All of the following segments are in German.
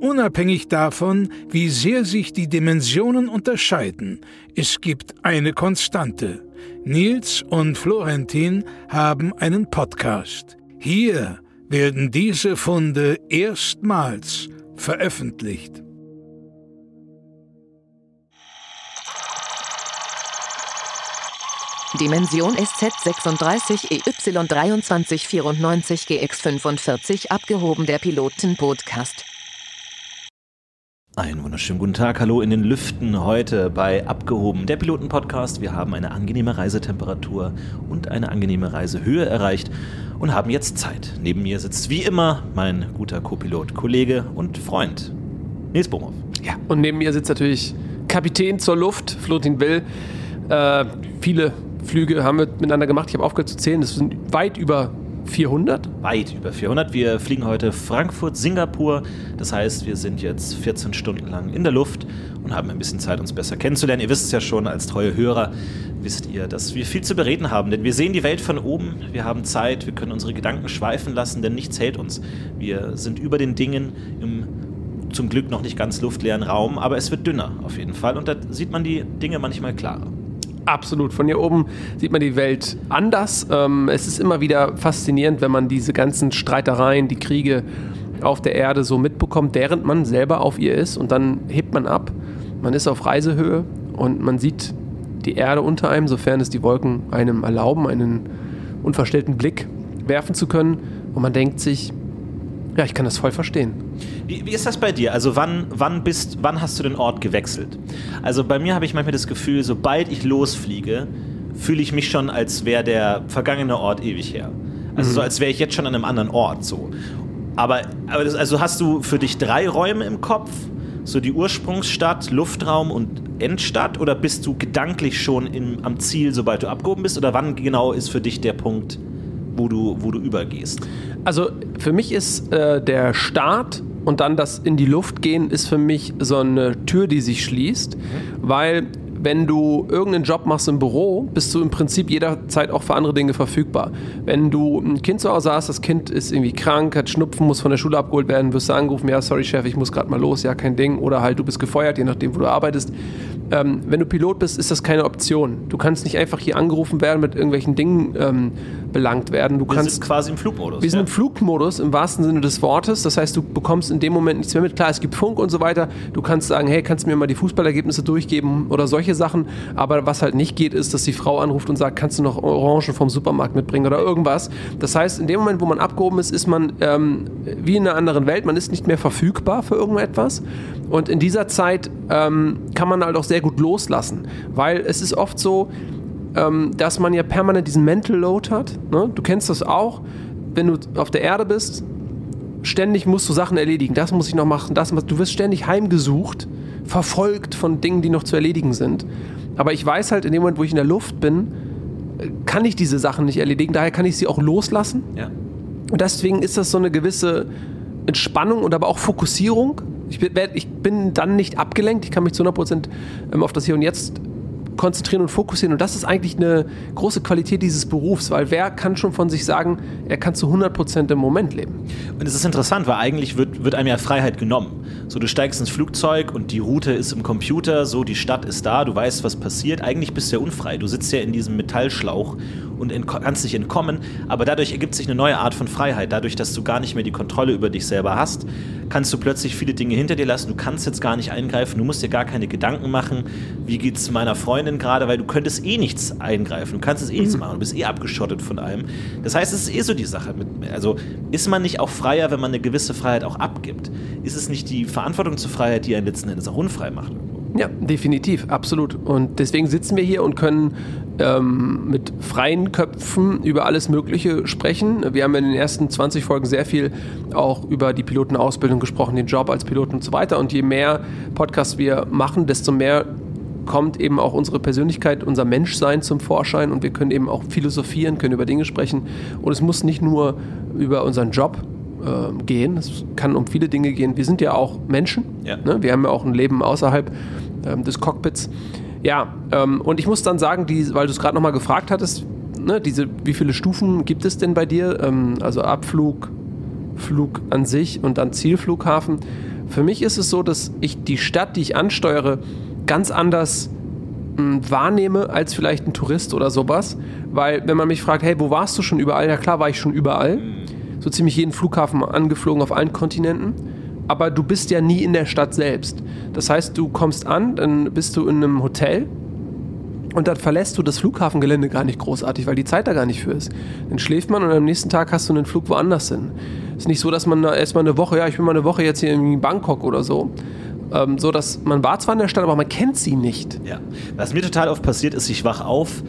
Unabhängig davon, wie sehr sich die Dimensionen unterscheiden, es gibt eine Konstante. Nils und Florentin haben einen Podcast. Hier werden diese Funde erstmals veröffentlicht. Dimension SZ36 EY2394 GX45 abgehoben der Piloten-Podcast. Einen wunderschönen guten Tag, hallo in den Lüften heute bei Abgehoben, der Piloten-Podcast. Wir haben eine angenehme Reisetemperatur und eine angenehme Reisehöhe erreicht und haben jetzt Zeit. Neben mir sitzt wie immer mein guter Co-Pilot, Kollege und Freund, Nils Bomhoff. Ja, und neben mir sitzt natürlich Kapitän zur Luft, Flotin Will. Äh, viele Flüge haben wir miteinander gemacht. Ich habe aufgehört zu zählen. Das sind weit über 400? Weit über 400. Wir fliegen heute Frankfurt, Singapur. Das heißt, wir sind jetzt 14 Stunden lang in der Luft und haben ein bisschen Zeit, uns besser kennenzulernen. Ihr wisst es ja schon, als treue Hörer wisst ihr, dass wir viel zu bereden haben. Denn wir sehen die Welt von oben, wir haben Zeit, wir können unsere Gedanken schweifen lassen, denn nichts hält uns. Wir sind über den Dingen im zum Glück noch nicht ganz luftleeren Raum, aber es wird dünner auf jeden Fall und da sieht man die Dinge manchmal klarer. Absolut. Von hier oben sieht man die Welt anders. Ähm, es ist immer wieder faszinierend, wenn man diese ganzen Streitereien, die Kriege auf der Erde so mitbekommt, während man selber auf ihr ist. Und dann hebt man ab. Man ist auf Reisehöhe und man sieht die Erde unter einem, sofern es die Wolken einem erlauben, einen unverstellten Blick werfen zu können. Und man denkt sich, ja, ich kann das voll verstehen. Wie, wie, ist das bei dir? Also wann, wann, bist, wann hast du den Ort gewechselt? Also bei mir habe ich manchmal das Gefühl, sobald ich losfliege, fühle ich mich schon, als wäre der vergangene Ort ewig her. Also mhm. so, als wäre ich jetzt schon an einem anderen Ort. So. Aber, aber das, also hast du für dich drei Räume im Kopf? So die Ursprungsstadt, Luftraum und Endstadt? Oder bist du gedanklich schon im, am Ziel, sobald du abgehoben bist? Oder wann genau ist für dich der Punkt, wo du, wo du übergehst? Also für mich ist äh, der Start und dann das in die Luft gehen ist für mich so eine Tür, die sich schließt, mhm. weil wenn du irgendeinen Job machst im Büro, bist du im Prinzip jederzeit auch für andere Dinge verfügbar. Wenn du ein Kind zu Hause hast, das Kind ist irgendwie krank, hat Schnupfen, muss von der Schule abgeholt werden, wirst du angerufen, ja, sorry Chef, ich muss gerade mal los, ja, kein Ding. Oder halt, du bist gefeuert, je nachdem, wo du arbeitest. Ähm, wenn du Pilot bist, ist das keine Option. Du kannst nicht einfach hier angerufen werden, mit irgendwelchen Dingen ähm, belangt werden. Du wir kannst, sind quasi im Flugmodus. Wir ja. sind im Flugmodus im wahrsten Sinne des Wortes. Das heißt, du bekommst in dem Moment nichts mehr mit. Klar, es gibt Funk und so weiter. Du kannst sagen, hey, kannst du mir mal die Fußballergebnisse durchgeben oder solche Sachen. Aber was halt nicht geht, ist, dass die Frau anruft und sagt, kannst du noch Orangen vom Supermarkt mitbringen oder irgendwas. Das heißt, in dem Moment, wo man abgehoben ist, ist man ähm, wie in einer anderen Welt. Man ist nicht mehr verfügbar für irgendetwas. Und in dieser Zeit ähm, kann man halt auch sehr gut loslassen, weil es ist oft so, ähm, dass man ja permanent diesen Mental Load hat. Ne? Du kennst das auch, wenn du auf der Erde bist, ständig musst du Sachen erledigen. Das muss ich noch machen, das Du wirst ständig heimgesucht, verfolgt von Dingen, die noch zu erledigen sind. Aber ich weiß halt, in dem Moment, wo ich in der Luft bin, kann ich diese Sachen nicht erledigen. Daher kann ich sie auch loslassen. Ja. Und deswegen ist das so eine gewisse Entspannung und aber auch Fokussierung ich bin, ich bin dann nicht abgelenkt, ich kann mich zu 100% ähm, auf das Hier und Jetzt konzentrieren und fokussieren. Und das ist eigentlich eine große Qualität dieses Berufs, weil wer kann schon von sich sagen, er kann zu 100% im Moment leben? Und es ist interessant, weil eigentlich wird, wird einem ja Freiheit genommen. So, du steigst ins Flugzeug und die Route ist im Computer, so, die Stadt ist da, du weißt, was passiert. Eigentlich bist du ja unfrei. Du sitzt ja in diesem Metallschlauch und kannst dich entkommen, aber dadurch ergibt sich eine neue Art von Freiheit. Dadurch, dass du gar nicht mehr die Kontrolle über dich selber hast, kannst du plötzlich viele Dinge hinter dir lassen. Du kannst jetzt gar nicht eingreifen, du musst dir gar keine Gedanken machen, wie geht es meiner Freundin gerade, weil du könntest eh nichts eingreifen, du kannst es eh mhm. nichts machen, du bist eh abgeschottet von allem. Das heißt, es ist eh so die Sache. Mit, also ist man nicht auch freier, wenn man eine gewisse Freiheit auch abgibt? Ist es nicht die Verantwortung zur Freiheit, die einen letzten Endes auch unfrei macht? Ja, definitiv, absolut. Und deswegen sitzen wir hier und können ähm, mit freien Köpfen über alles Mögliche sprechen. Wir haben in den ersten 20 Folgen sehr viel auch über die Pilotenausbildung gesprochen, den Job als Piloten und so weiter. Und je mehr Podcasts wir machen, desto mehr kommt eben auch unsere Persönlichkeit, unser Menschsein zum Vorschein und wir können eben auch philosophieren, können über Dinge sprechen. Und es muss nicht nur über unseren Job äh, gehen, es kann um viele Dinge gehen. Wir sind ja auch Menschen, Ja. ne? wir haben ja auch ein Leben außerhalb ähm, des Cockpits. Ja, ähm, und ich muss dann sagen, die, weil du es gerade nochmal gefragt hattest, ne, diese, wie viele Stufen gibt es denn bei dir? Ähm, also Abflug, Flug an sich und dann Zielflughafen. Für mich ist es so, dass ich die Stadt, die ich ansteuere, ganz anders mh, wahrnehme als vielleicht ein Tourist oder sowas. Weil wenn man mich fragt, hey, wo warst du schon überall? Ja klar, war ich schon überall. So ziemlich jeden Flughafen angeflogen auf allen Kontinenten. Aber du bist ja nie in der Stadt selbst. Das heißt, du kommst an, dann bist du in einem Hotel und dann verlässt du das Flughafengelände gar nicht großartig, weil die Zeit da gar nicht für ist. Dann schläft man und am nächsten Tag hast du einen Flug woanders hin. Ist nicht so, dass man erstmal eine Woche, ja, ich bin mal eine Woche jetzt hier in Bangkok oder so. Ähm, so dass man war zwar in der Stadt, aber man kennt sie nicht. Ja. Was mir total oft passiert ist, ich wach auf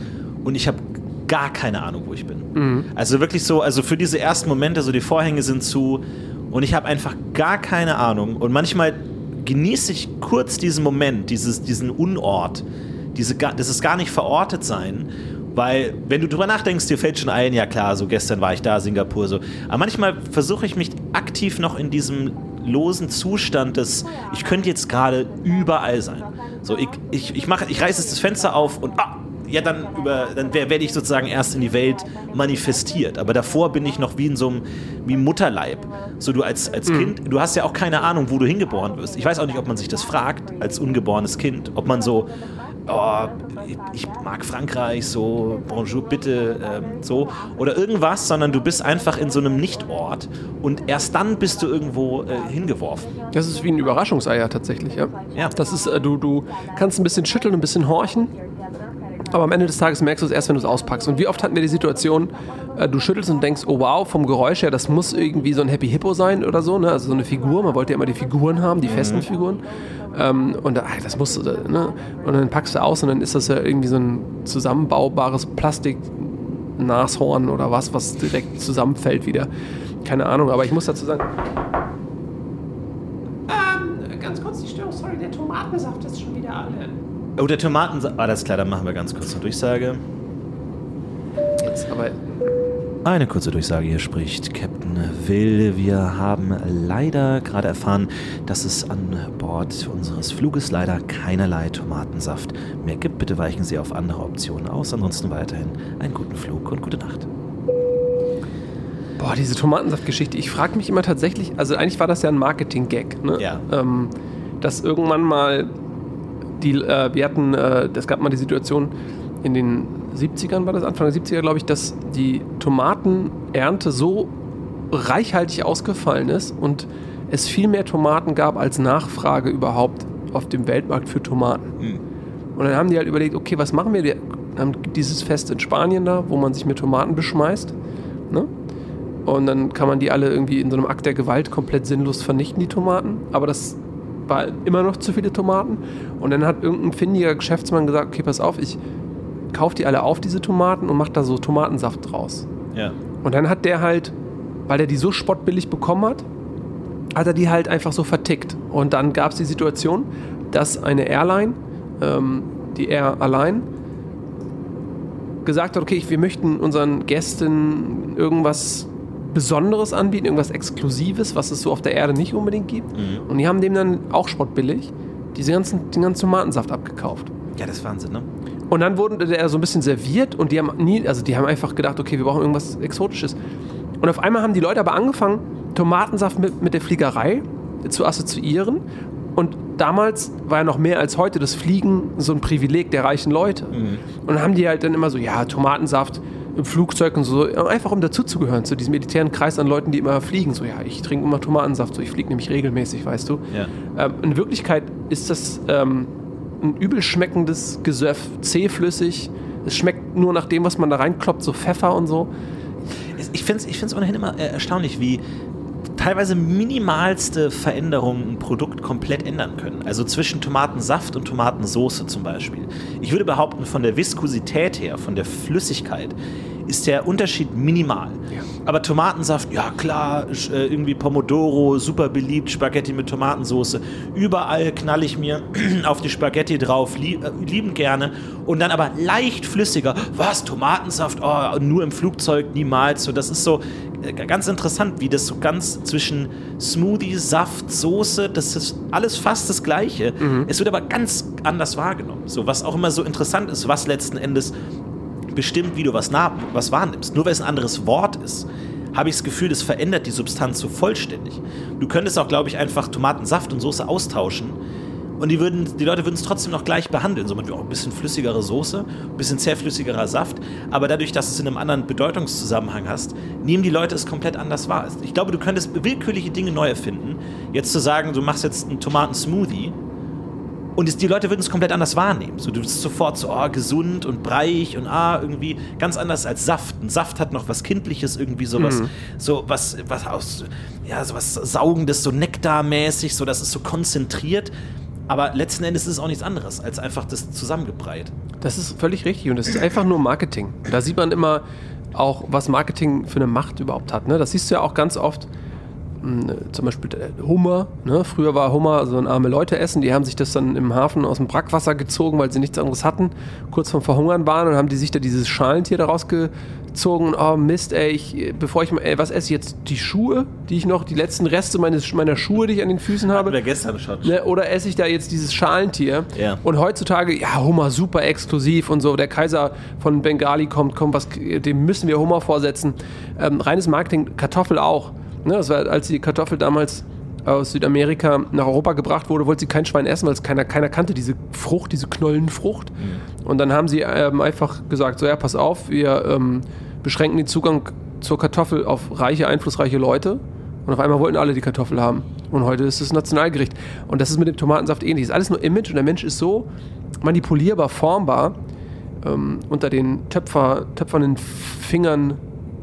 und ich habe gar keine Ahnung, wo ich bin. Mhm. Also wirklich so, also für diese ersten Momente, so die Vorhänge sind zu und ich habe einfach gar keine Ahnung. Und manchmal genieße ich kurz diesen Moment, dieses, diesen Unort, diese, dieses gar nicht verortet sein. Weil, wenn du drüber nachdenkst, dir fällt schon ein, ja klar, so gestern war ich da, Singapur, so. Aber manchmal versuche ich mich aktiv noch in diesem losen Zustand des, ich könnte jetzt gerade überall sein. So, ich, ich, ich, mache, ich reiße jetzt das Fenster auf und ah, ja, dann, über, dann wer- werde ich sozusagen erst in die Welt manifestiert. Aber davor bin ich noch wie in so einem wie im Mutterleib. So du als, als Kind, du hast ja auch keine Ahnung, wo du hingeboren wirst. Ich weiß auch nicht, ob man sich das fragt als ungeborenes Kind, ob man so, oh, ich, mag Frankreich, so, bonjour, bitte, ähm, so, oder irgendwas, sondern du bist einfach in so einem Nichtort und erst dann bist du irgendwo äh, hingeworfen. Das ist wie ein Überraschungseier tatsächlich, ja. Ja. Das ist, äh, du, du kannst ein bisschen schütteln, ein bisschen horchen, aber am Ende des Tages merkst du es erst, wenn du es auspackst. Und wie oft hatten wir die Situation, du schüttelst und denkst, oh wow, vom Geräusch her, das muss irgendwie so ein Happy Hippo sein oder so, ne? Also so eine Figur. Man wollte ja immer die Figuren haben, die festen Figuren. Ähm, und da, ach, das muss, äh, ne? Und dann packst du aus und dann ist das ja irgendwie so ein zusammenbaubares Plastik. Nashorn oder was, was direkt zusammenfällt wieder. Keine Ahnung, aber ich muss dazu sagen, Ähm, ganz kurz die Störung, sorry, der Tomatensaft ist schon wieder alle. Oh, der Tomaten... Alles klar, dann machen wir ganz kurz eine Durchsage. jetzt aber Eine kurze Durchsage hier spricht Captain Will. Wir haben leider gerade erfahren, dass es an Bord unseres Fluges leider keinerlei Tomatensaft mehr gibt. Bitte weichen Sie auf andere Optionen aus. Ansonsten weiterhin einen guten Flug und gute Nacht. Boah, diese Tomatensaftgeschichte. Ich frage mich immer tatsächlich, also eigentlich war das ja ein Marketing-Gag, ne? Ja. Ähm, dass irgendwann mal die, äh, wir hatten, äh, es gab mal die Situation in den 70ern, war das Anfang der 70er, glaube ich, dass die Tomatenernte so reichhaltig ausgefallen ist und es viel mehr Tomaten gab als Nachfrage überhaupt auf dem Weltmarkt für Tomaten. Und dann haben die halt überlegt, okay, was machen wir? Die haben dieses Fest in Spanien da, wo man sich mit Tomaten beschmeißt. Ne? Und dann kann man die alle irgendwie in so einem Akt der Gewalt komplett sinnlos vernichten, die Tomaten. Aber das war immer noch zu viele Tomaten. Und dann hat irgendein findiger Geschäftsmann gesagt, okay, pass auf, ich kaufe die alle auf, diese Tomaten, und mache da so Tomatensaft draus. Ja. Und dann hat der halt, weil er die so spottbillig bekommen hat, hat er die halt einfach so vertickt. Und dann gab es die Situation, dass eine Airline, ähm, die Air Align, gesagt hat, okay, wir möchten unseren Gästen irgendwas Besonderes anbieten, irgendwas Exklusives, was es so auf der Erde nicht unbedingt gibt. Und die haben dem dann auch spottbillig diese ganzen, den ganzen Tomatensaft abgekauft. Ja, das ist Wahnsinn, ne? Und dann wurde der so ein bisschen serviert und die haben nie, also die haben einfach gedacht, okay, wir brauchen irgendwas Exotisches. Und auf einmal haben die Leute aber angefangen, Tomatensaft mit, mit der Fliegerei zu assoziieren. Und damals war ja noch mehr als heute das Fliegen so ein Privileg der reichen Leute. Und dann haben die halt dann immer so, ja, Tomatensaft im Flugzeug und so, einfach um dazuzugehören, zu diesem elitären Kreis an Leuten, die immer fliegen. So, ja, ich trinke immer Tomatensaft, so, ich fliege nämlich regelmäßig, weißt du. Ja. Ähm, in Wirklichkeit ist das ähm, ein übel schmeckendes Gesöff, zähflüssig. Es schmeckt nur nach dem, was man da reinkloppt, so Pfeffer und so. Ich finde es ich ohnehin immer äh, erstaunlich, wie teilweise minimalste Veränderungen ein Produkt komplett ändern können. Also zwischen Tomatensaft und Tomatensoße zum Beispiel. Ich würde behaupten, von der Viskosität her, von der Flüssigkeit, ist der Unterschied minimal. Aber Tomatensaft, ja klar, äh, irgendwie Pomodoro, super beliebt, Spaghetti mit Tomatensoße. Überall knall ich mir auf die Spaghetti drauf, lie äh, liebend gerne. Und dann aber leicht flüssiger. Was, Tomatensaft? Oh, nur im Flugzeug, niemals. So, das ist so äh, ganz interessant, wie das so ganz zwischen Smoothie, Saft, Soße, das ist alles fast das Gleiche. Es wird aber ganz anders wahrgenommen. So, was auch immer so interessant ist, was letzten Endes bestimmt, wie du was, nah, was wahrnimmst. Nur weil es ein anderes Wort ist, habe ich das Gefühl, das verändert die Substanz so vollständig. Du könntest auch, glaube ich, einfach Tomatensaft und Soße austauschen und die, würden, die Leute würden es trotzdem noch gleich behandeln. So mit oh, ein bisschen flüssigere Soße, ein bisschen zähflüssigerer Saft. Aber dadurch, dass es in einem anderen Bedeutungszusammenhang hast, nehmen die Leute es komplett anders wahr. Ich glaube, du könntest willkürliche Dinge neu erfinden. Jetzt zu sagen, du machst jetzt einen Tomatensmoothie und es, die Leute würden es komplett anders wahrnehmen. So, du bist sofort so, oh, gesund und breich und ah, irgendwie ganz anders als Saft. Ein Saft hat noch was Kindliches, irgendwie sowas, so was, was aus, ja, so was Saugendes, so nektarmäßig, so, das ist so konzentriert. Aber letzten Endes ist es auch nichts anderes, als einfach das zusammengebreit. Das ist völlig richtig und das ist einfach nur Marketing. Da sieht man immer auch, was Marketing für eine Macht überhaupt hat. Ne? Das siehst du ja auch ganz oft. Mh, Zum Beispiel der Hummer. Ne? Früher war Hummer so ein arme Leute essen. Die haben sich das dann im Hafen aus dem Brackwasser gezogen, weil sie nichts anderes hatten. Kurz vorm Verhungern waren und haben die sich da dieses Schalentier daraus gezogen. Oh Mist, ey, ich, bevor ich mal, ey, was esse ich jetzt? Die Schuhe, die ich noch, die letzten Reste meines, meiner Schuhe, die ich an den Füßen habe. Oder gestern schon. Ne, oder esse ich da jetzt dieses Schalentier? Ja. Und heutzutage, ja, Hummer super exklusiv und so. Der Kaiser von Bengali kommt, kommt was, dem müssen wir Hummer vorsetzen. Ähm, reines Marketing, Kartoffel auch. Ne, das war, als die Kartoffel damals aus Südamerika nach Europa gebracht wurde, wollte sie kein Schwein essen, weil es keiner, keiner kannte, diese Frucht, diese Knollenfrucht. Und dann haben sie ähm, einfach gesagt, so ja, pass auf, wir ähm, beschränken den Zugang zur Kartoffel auf reiche, einflussreiche Leute. Und auf einmal wollten alle die Kartoffel haben. Und heute ist es Nationalgericht. Und das ist mit dem Tomatensaft ähnlich. Es ist alles nur Image und der Mensch ist so manipulierbar, formbar ähm, unter den Töpfer, töpfernden Fingern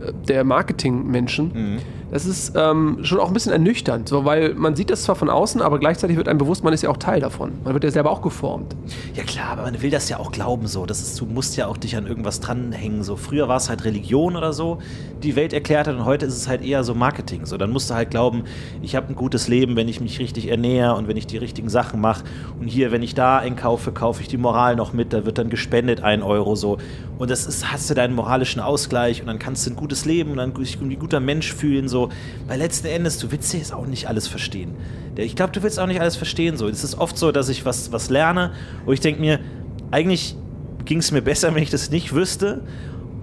äh, der Marketingmenschen. Das ist ähm, schon auch ein bisschen ernüchternd, so, weil man sieht das zwar von außen, aber gleichzeitig wird einem bewusst, man ist ja auch Teil davon. Man wird ja selber auch geformt. Ja klar, aber man will das ja auch glauben so. Das ist, du musst ja auch dich an irgendwas dranhängen. So früher war es halt Religion oder so, die Welt erklärt hat und heute ist es halt eher so Marketing. So dann musst du halt glauben, ich habe ein gutes Leben, wenn ich mich richtig ernähre und wenn ich die richtigen Sachen mache. Und hier, wenn ich da einkaufe, kaufe ich die Moral noch mit. Da wird dann gespendet ein Euro so. Und das ist, hast du deinen moralischen Ausgleich und dann kannst du ein gutes Leben und dann dich ein guter Mensch fühlen so. Weil letzten Endes, du willst jetzt auch nicht alles verstehen. Ich glaube, du willst auch nicht alles verstehen so. Es ist oft so, dass ich was, was lerne und ich denke mir, eigentlich ging es mir besser, wenn ich das nicht wüsste.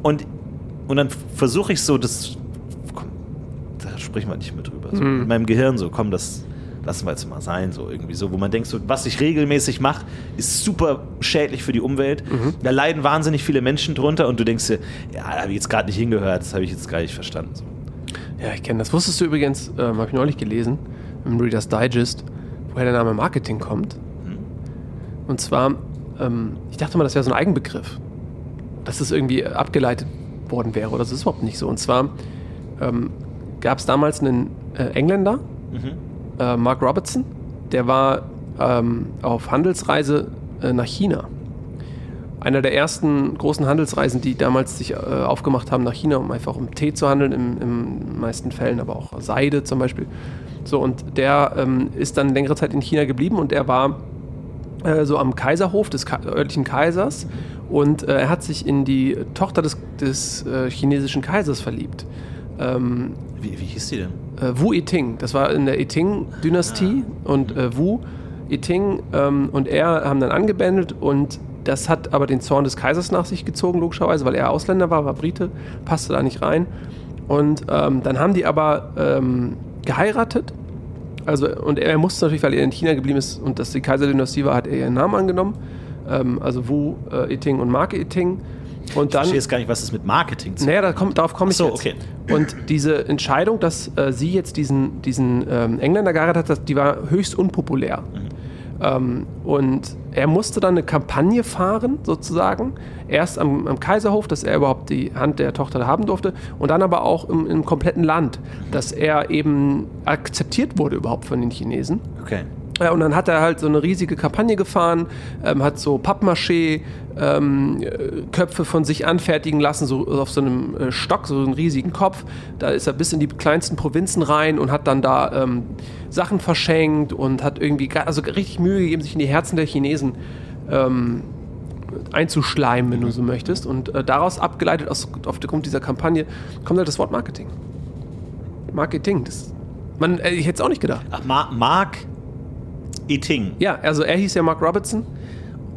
Und, und dann versuche ich so, das. Komm, da sprechen wir nicht mehr drüber. So, In meinem Gehirn so, komm, das lassen wir jetzt mal sein, so irgendwie so, wo man denkt, so, was ich regelmäßig mache, ist super schädlich für die Umwelt. Da leiden wahnsinnig viele Menschen drunter und du denkst dir, ja, da habe ich jetzt gerade nicht hingehört, das habe ich jetzt gar nicht verstanden. So. Ja, ich kenne das. Wusstest du übrigens, ähm, habe ich neulich gelesen, im Reader's Digest, woher der Name Marketing kommt? Und zwar, ähm, ich dachte mal, das wäre so ein Eigenbegriff. Dass es irgendwie abgeleitet worden wäre. Oder das ist überhaupt nicht so. Und zwar ähm, gab es damals einen äh, Engländer, äh, Mark Robertson, der war ähm, auf Handelsreise äh, nach China. Einer der ersten großen Handelsreisen, die damals sich äh, aufgemacht haben nach China, um einfach um Tee zu handeln, im, im meisten Fällen, aber auch Seide zum Beispiel. So, und der ähm, ist dann längere Zeit in China geblieben und er war äh, so am Kaiserhof des Ka örtlichen Kaisers und äh, er hat sich in die Tochter des, des äh, chinesischen Kaisers verliebt. Ähm, Wie, wie hieß die denn? äh, Wu Yiting. Das war in der Yiting-Dynastie und äh, Wu Yiting ähm, und er haben dann angebändelt und das hat aber den Zorn des Kaisers nach sich gezogen, logischerweise, weil er Ausländer war, war Brite, passte da nicht rein. Und ähm, dann haben die aber ähm, geheiratet. Also, und er musste natürlich, weil er in China geblieben ist und das die Kaiserdynastie war, hat er ihren Namen angenommen. Ähm, also Wu äh, Yiting und Marke Yiting. Und Ich dann. verstehe jetzt gar nicht, was das mit Marketing zu Naja, da kommt, darauf komme ich so, jetzt. okay. Und diese Entscheidung, dass äh, sie jetzt diesen, diesen ähm, Engländer geheiratet hat, die war höchst unpopulär. Ähm, und er musste dann eine Kampagne fahren, sozusagen. Erst am, am, Kaiserhof, dass er überhaupt die Hand der Tochter haben durfte. Und dann aber auch im, im kompletten Land, dass er eben akzeptiert wurde überhaupt von den Chinesen. Okay. Ja, und dann hat er halt so eine riesige Kampagne gefahren, ähm, hat so Pappmaché ähm, Köpfe von sich anfertigen lassen, so auf so einem äh, Stock, so einen riesigen Kopf. Da ist er bis in die kleinsten Provinzen rein und hat dann da ähm, Sachen verschenkt und hat irgendwie also richtig Mühe gegeben, sich in die Herzen der Chinesen ähm, einzuschleimen, wenn du so möchtest. Und äh, daraus abgeleitet, aus, aufgrund dieser Kampagne, kommt halt das Wort Marketing. Marketing, das, man, äh, ich hätte es auch nicht gedacht. Ach, Ma Mark Eting. Ja, also er hieß ja Mark Robertson.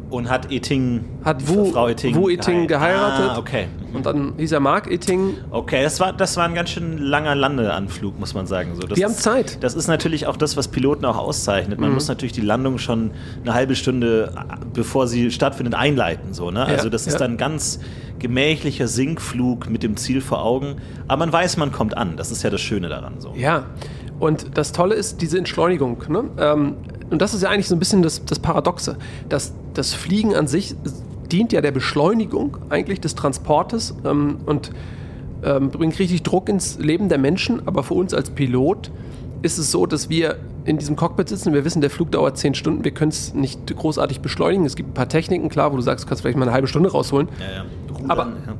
Und hat Eting, hat Wu, Frau Eting, Wu Eting geheiratet. Ah, okay. Und dann hieß er Mark Eting. Okay, das war, das war ein ganz schön langer Landeanflug, muss man sagen. So, Wir haben Zeit. Das ist natürlich auch das, was Piloten auch auszeichnet. Man Mhm. muss natürlich die Landung schon eine halbe Stunde, bevor sie stattfindet, einleiten. So, ne? Ja, Also das ist ja. dann ganz gemächlicher Sinkflug mit dem Ziel vor Augen. Aber man weiß, man kommt an. Das ist ja das Schöne daran. So. Ja, und das Tolle ist diese Entschleunigung. Ne? Ähm, und das ist ja eigentlich so ein bisschen das, das Paradoxe. dass das Fliegen an sich dient ja der Beschleunigung eigentlich des Transportes ähm, und ähm, bringt richtig Druck ins Leben der Menschen. Aber für uns als Pilot ist es so, dass wir in diesem Cockpit sitzen. Wir wissen, der Flug dauert 10 Stunden. Wir können es nicht großartig beschleunigen. Es gibt ein paar Techniken, klar, wo du sagst, du kannst vielleicht mal eine halbe Stunde rausholen. Ja, ja. Rudern, Aber- ja.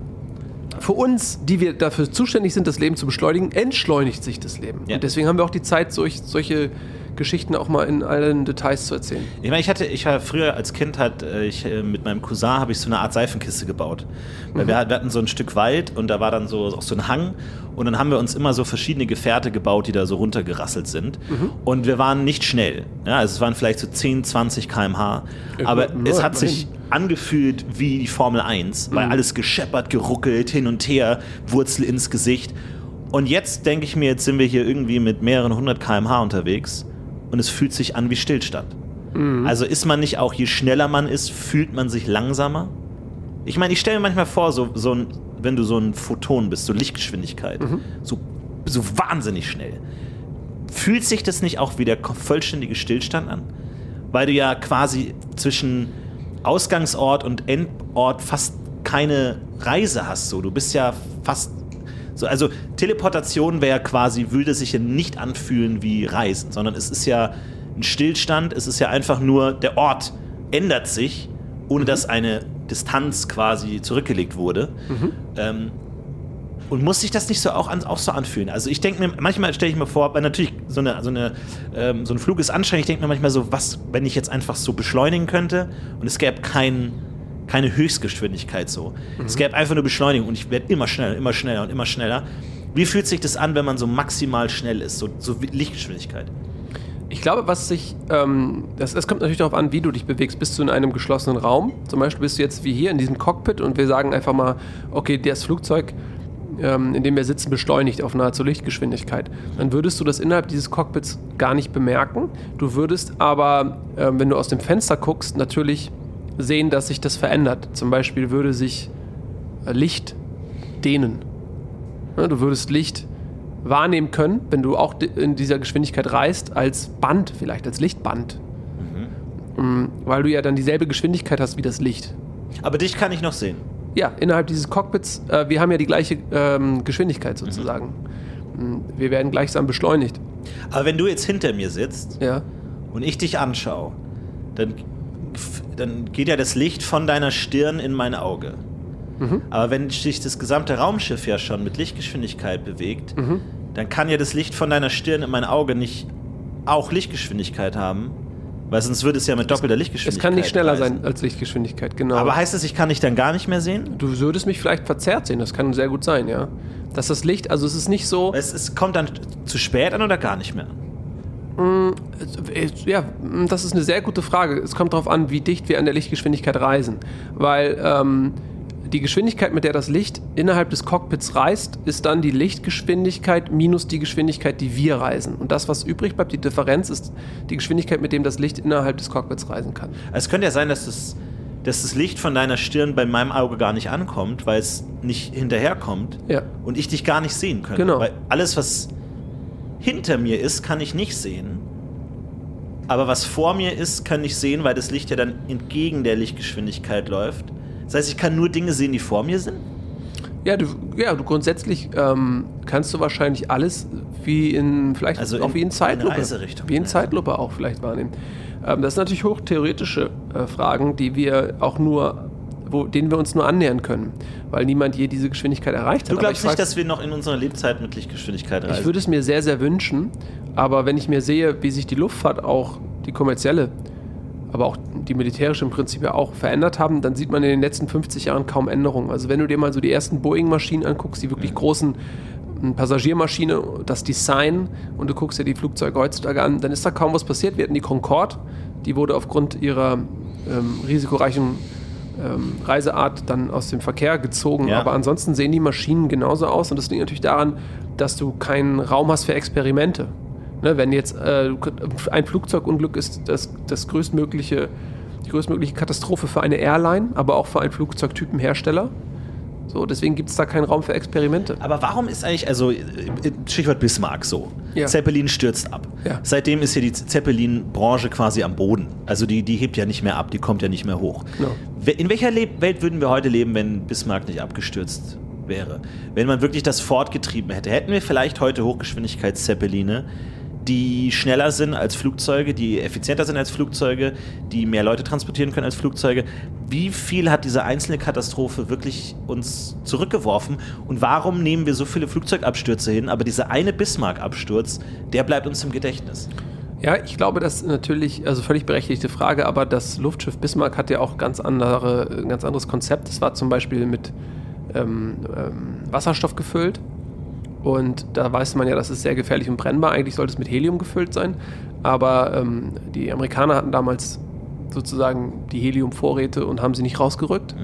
Für uns, die wir dafür zuständig sind, das Leben zu beschleunigen, entschleunigt sich das Leben. Und deswegen haben wir auch die Zeit, solch, solche Geschichten auch mal in allen Details zu erzählen. Ich meine, ich hatte, ich war früher als Kind hat äh, ich äh, mit meinem Cousin habe ich so eine Art Seifenkiste gebaut. Weil wir, wir hatten so ein Stück Wald und da war dann so auch so ein Hang und dann haben wir uns immer so verschiedene Gefährte gebaut, die da so runtergerasselt sind. Und wir waren nicht schnell. Ja, also es waren vielleicht so 10, 20 km/h. Aber Ja, es hat sich angefühlt wie die Formel 1, weil alles gescheppert, geruckelt, hin und her, Wurzel ins Gesicht. Und jetzt denke ich mir, jetzt sind wir hier irgendwie mit mehreren hundert km/h unterwegs und es fühlt sich an wie Stillstand. Also ist man nicht auch, je schneller man ist, fühlt man sich langsamer? Ich meine, ich stelle mir manchmal vor, so, so ein, wenn du so ein Photon bist, so Lichtgeschwindigkeit, so, so wahnsinnig schnell. Fühlt sich das nicht auch wie der vollständige Stillstand an? Weil du ja quasi zwischen Ausgangsort und Endort fast keine Reise hast. So. Du bist ja fast. So, also Teleportation wäre quasi, würde sich ja nicht anfühlen wie Reisen, sondern es ist ja ein Stillstand, es ist ja einfach nur, der Ort ändert sich, ohne dass eine Distanz quasi zurückgelegt wurde. Ähm, und muss sich das nicht so auch, an, auch so anfühlen? Also ich denke mir, manchmal stelle ich mir vor, weil natürlich so, eine, so, eine, ähm, so ein Flug ist anstrengend, ich denke mir manchmal so, was, wenn ich jetzt einfach so beschleunigen könnte und es gäbe kein, keine Höchstgeschwindigkeit so. Es gäbe einfach nur Beschleunigung und ich werde immer schneller, immer schneller und immer schneller. Wie fühlt sich das an, wenn man so maximal schnell ist, so, so Lichtgeschwindigkeit? Ich glaube, was sich, ähm, das, es kommt natürlich darauf an, wie du dich bewegst. Bist du in einem geschlossenen Raum? Zum Beispiel bist du jetzt wie hier in diesem Cockpit und wir sagen einfach mal, okay, das Flugzeug, ähm, in dem wir sitzen, beschleunigt auf nahezu Lichtgeschwindigkeit. Dann würdest du das innerhalb dieses Cockpits gar nicht bemerken. Du würdest aber, ähm, wenn du aus dem Fenster guckst, natürlich sehen, dass sich das verändert. Zum Beispiel würde sich äh, Licht dehnen. Du würdest Licht wahrnehmen können, wenn du auch in dieser Geschwindigkeit reist, als Band, vielleicht als Lichtband. Mm, Weil du ja dann dieselbe Geschwindigkeit hast wie das Licht. Aber dich kann ich noch sehen. Ja, innerhalb dieses Cockpits, äh, wir haben ja die gleiche ähm, Geschwindigkeit sozusagen. Mm, Wir werden gleichsam beschleunigt. Aber wenn du jetzt hinter mir sitzt Ja. und ich dich anschaue, dann, dann geht ja das Licht von deiner Stirn in mein Auge. Aber wenn sich das gesamte Raumschiff ja schon mit Lichtgeschwindigkeit bewegt, dann kann ja das Licht von deiner Stirn in mein Auge nicht auch Lichtgeschwindigkeit haben, weil sonst würde es ja mit doppelter Lichtgeschwindigkeit Es kann nicht schneller reisen. sein als Lichtgeschwindigkeit, genau. Aber heißt es, ich kann dich dann gar nicht mehr sehen? du würdest mich vielleicht verzerrt sehen, das kann sehr gut sein, ja. Dass das Licht, also es ist nicht so. Es, es kommt dann zu spät an oder gar nicht mehr an? Äh, Ja, das ist eine sehr gute Frage. Es kommt darauf an, wie dicht wir an der Lichtgeschwindigkeit reisen. Weil ähm, die Geschwindigkeit, mit der das Licht innerhalb des Cockpits reist, ist dann die Lichtgeschwindigkeit minus die Geschwindigkeit, die wir reisen. Und das, was übrig bleibt, die Differenz, ist die Geschwindigkeit, mit dem das Licht innerhalb des Cockpits reisen kann. Es könnte ja sein, dass das, dass das Licht von deiner Stirn bei meinem Auge gar nicht ankommt, weil es nicht hinterherkommt Ja. und ich dich gar nicht sehen könnte. Genau. Weil alles, was hinter mir ist, kann ich nicht sehen. aber was vor mir ist, kann ich sehen, weil das Licht ja dann entgegen der Lichtgeschwindigkeit läuft. Das heißt, ich kann nur Dinge sehen, die vor mir sind. Ja, du, ja, du grundsätzlich ähm, kannst du wahrscheinlich alles wie in, vielleicht Also auch in- wie in Zeitlupe. in Wie in. Zeitlupe auch vielleicht wahrnehmen. Ähm, das sind natürlich hochtheoretische äh, Fragen, die wir auch nur, wo, denen wir uns nur annähern können, weil niemand je diese Geschwindigkeit erreicht hat. Du glaubst ich nicht, frag- dass wir noch in unserer Lebzeit mit Lichtgeschwindigkeit reisen? Ich würde es mir sehr, sehr wünschen, aber wenn ich mir sehe, wie sich die Luftfahrt auch, die kommerzielle, aber auch die militärische im Prinzip ja auch verändert haben, dann sieht man in den letzten 50 Jahren kaum Änderungen. Also wenn du dir mal so die ersten Boeing-Maschinen anguckst, die wirklich großen m, Passagiermaschine, das Design und du guckst dir die Flugzeuge heutzutage an, dann ist da kaum was passiert. Wir hatten die Concorde, die wurde aufgrund ihrer ähm, risikoreichen ähm, Reiseart dann aus dem Verkehr gezogen. Ja. Aber ansonsten sehen die Maschinen genauso aus und das liegt natürlich daran, dass du keinen Raum hast für Experimente. Ne, wenn jetzt äh, ein Flugzeugunglück ist das, das größtmögliche, die größtmögliche Katastrophe für eine Airline, aber auch für einen Flugzeugtypenhersteller. So, deswegen gibt es da keinen Raum für Experimente. Aber warum ist eigentlich, also Stichwort Bismarck so, Ja. Zeppelin stürzt ab. Ja. Seitdem ist hier die Zeppelin-Branche quasi am Boden. Also die, die hebt ja nicht mehr ab, die kommt ja nicht mehr hoch. We- In welcher Le Welt würden wir heute leben, wenn Bismarck nicht abgestürzt wäre? Wenn man wirklich das fortgetrieben hätte, hätten wir vielleicht heute Hochgeschwindigkeitszeppeline, die schneller sind als Flugzeuge, die effizienter sind als Flugzeuge, die mehr Leute transportieren können als Flugzeuge. Wie viel hat diese einzelne Katastrophe wirklich uns zurückgeworfen und warum nehmen wir so viele Flugzeugabstürze hin, aber dieser eine Bismarck-Absturz, der bleibt uns im Gedächtnis? Ja, ich glaube, das ist natürlich, also völlig berechtigte Frage, aber das Luftschiff Bismarck hat ja auch ganz andere, ein ganz anderes Konzept. Es war zum Beispiel mit ähm, ähm, Wasserstoff gefüllt. Und da weiß man ja, das ist sehr gefährlich und brennbar. Eigentlich sollte es mit Helium gefüllt sein. Aber ähm, die Amerikaner hatten damals sozusagen die Heliumvorräte und haben sie nicht rausgerückt.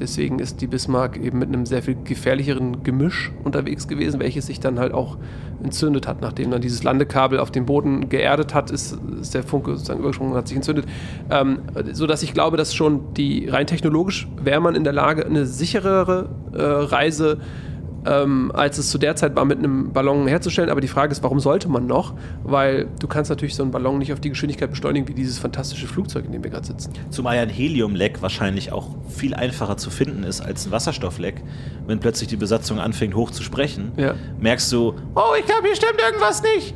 Deswegen ist die Bismarck eben mit einem sehr viel gefährlicheren Gemisch unterwegs gewesen, welches sich dann halt auch entzündet hat. Nachdem dann dieses Landekabel auf dem Boden geerdet hat, ist, ist der Funke sozusagen übergesprungen und hat sich entzündet. Ähm, so dass ich glaube, dass schon die rein technologisch wäre man in der Lage, eine sicherere äh, Reise ähm, als es zu der Zeit war, mit einem Ballon herzustellen. Aber die Frage ist, warum sollte man noch? Weil du kannst natürlich so einen Ballon nicht auf die Geschwindigkeit beschleunigen, wie dieses fantastische Flugzeug, in dem wir gerade sitzen. Zumal ja ein Heliumleck wahrscheinlich auch viel einfacher zu finden ist als ein Wasserstoffleck. Wenn plötzlich die Besatzung anfängt hoch zu sprechen, Ja. merkst du, Oh, ich glaube, hier stimmt irgendwas nicht.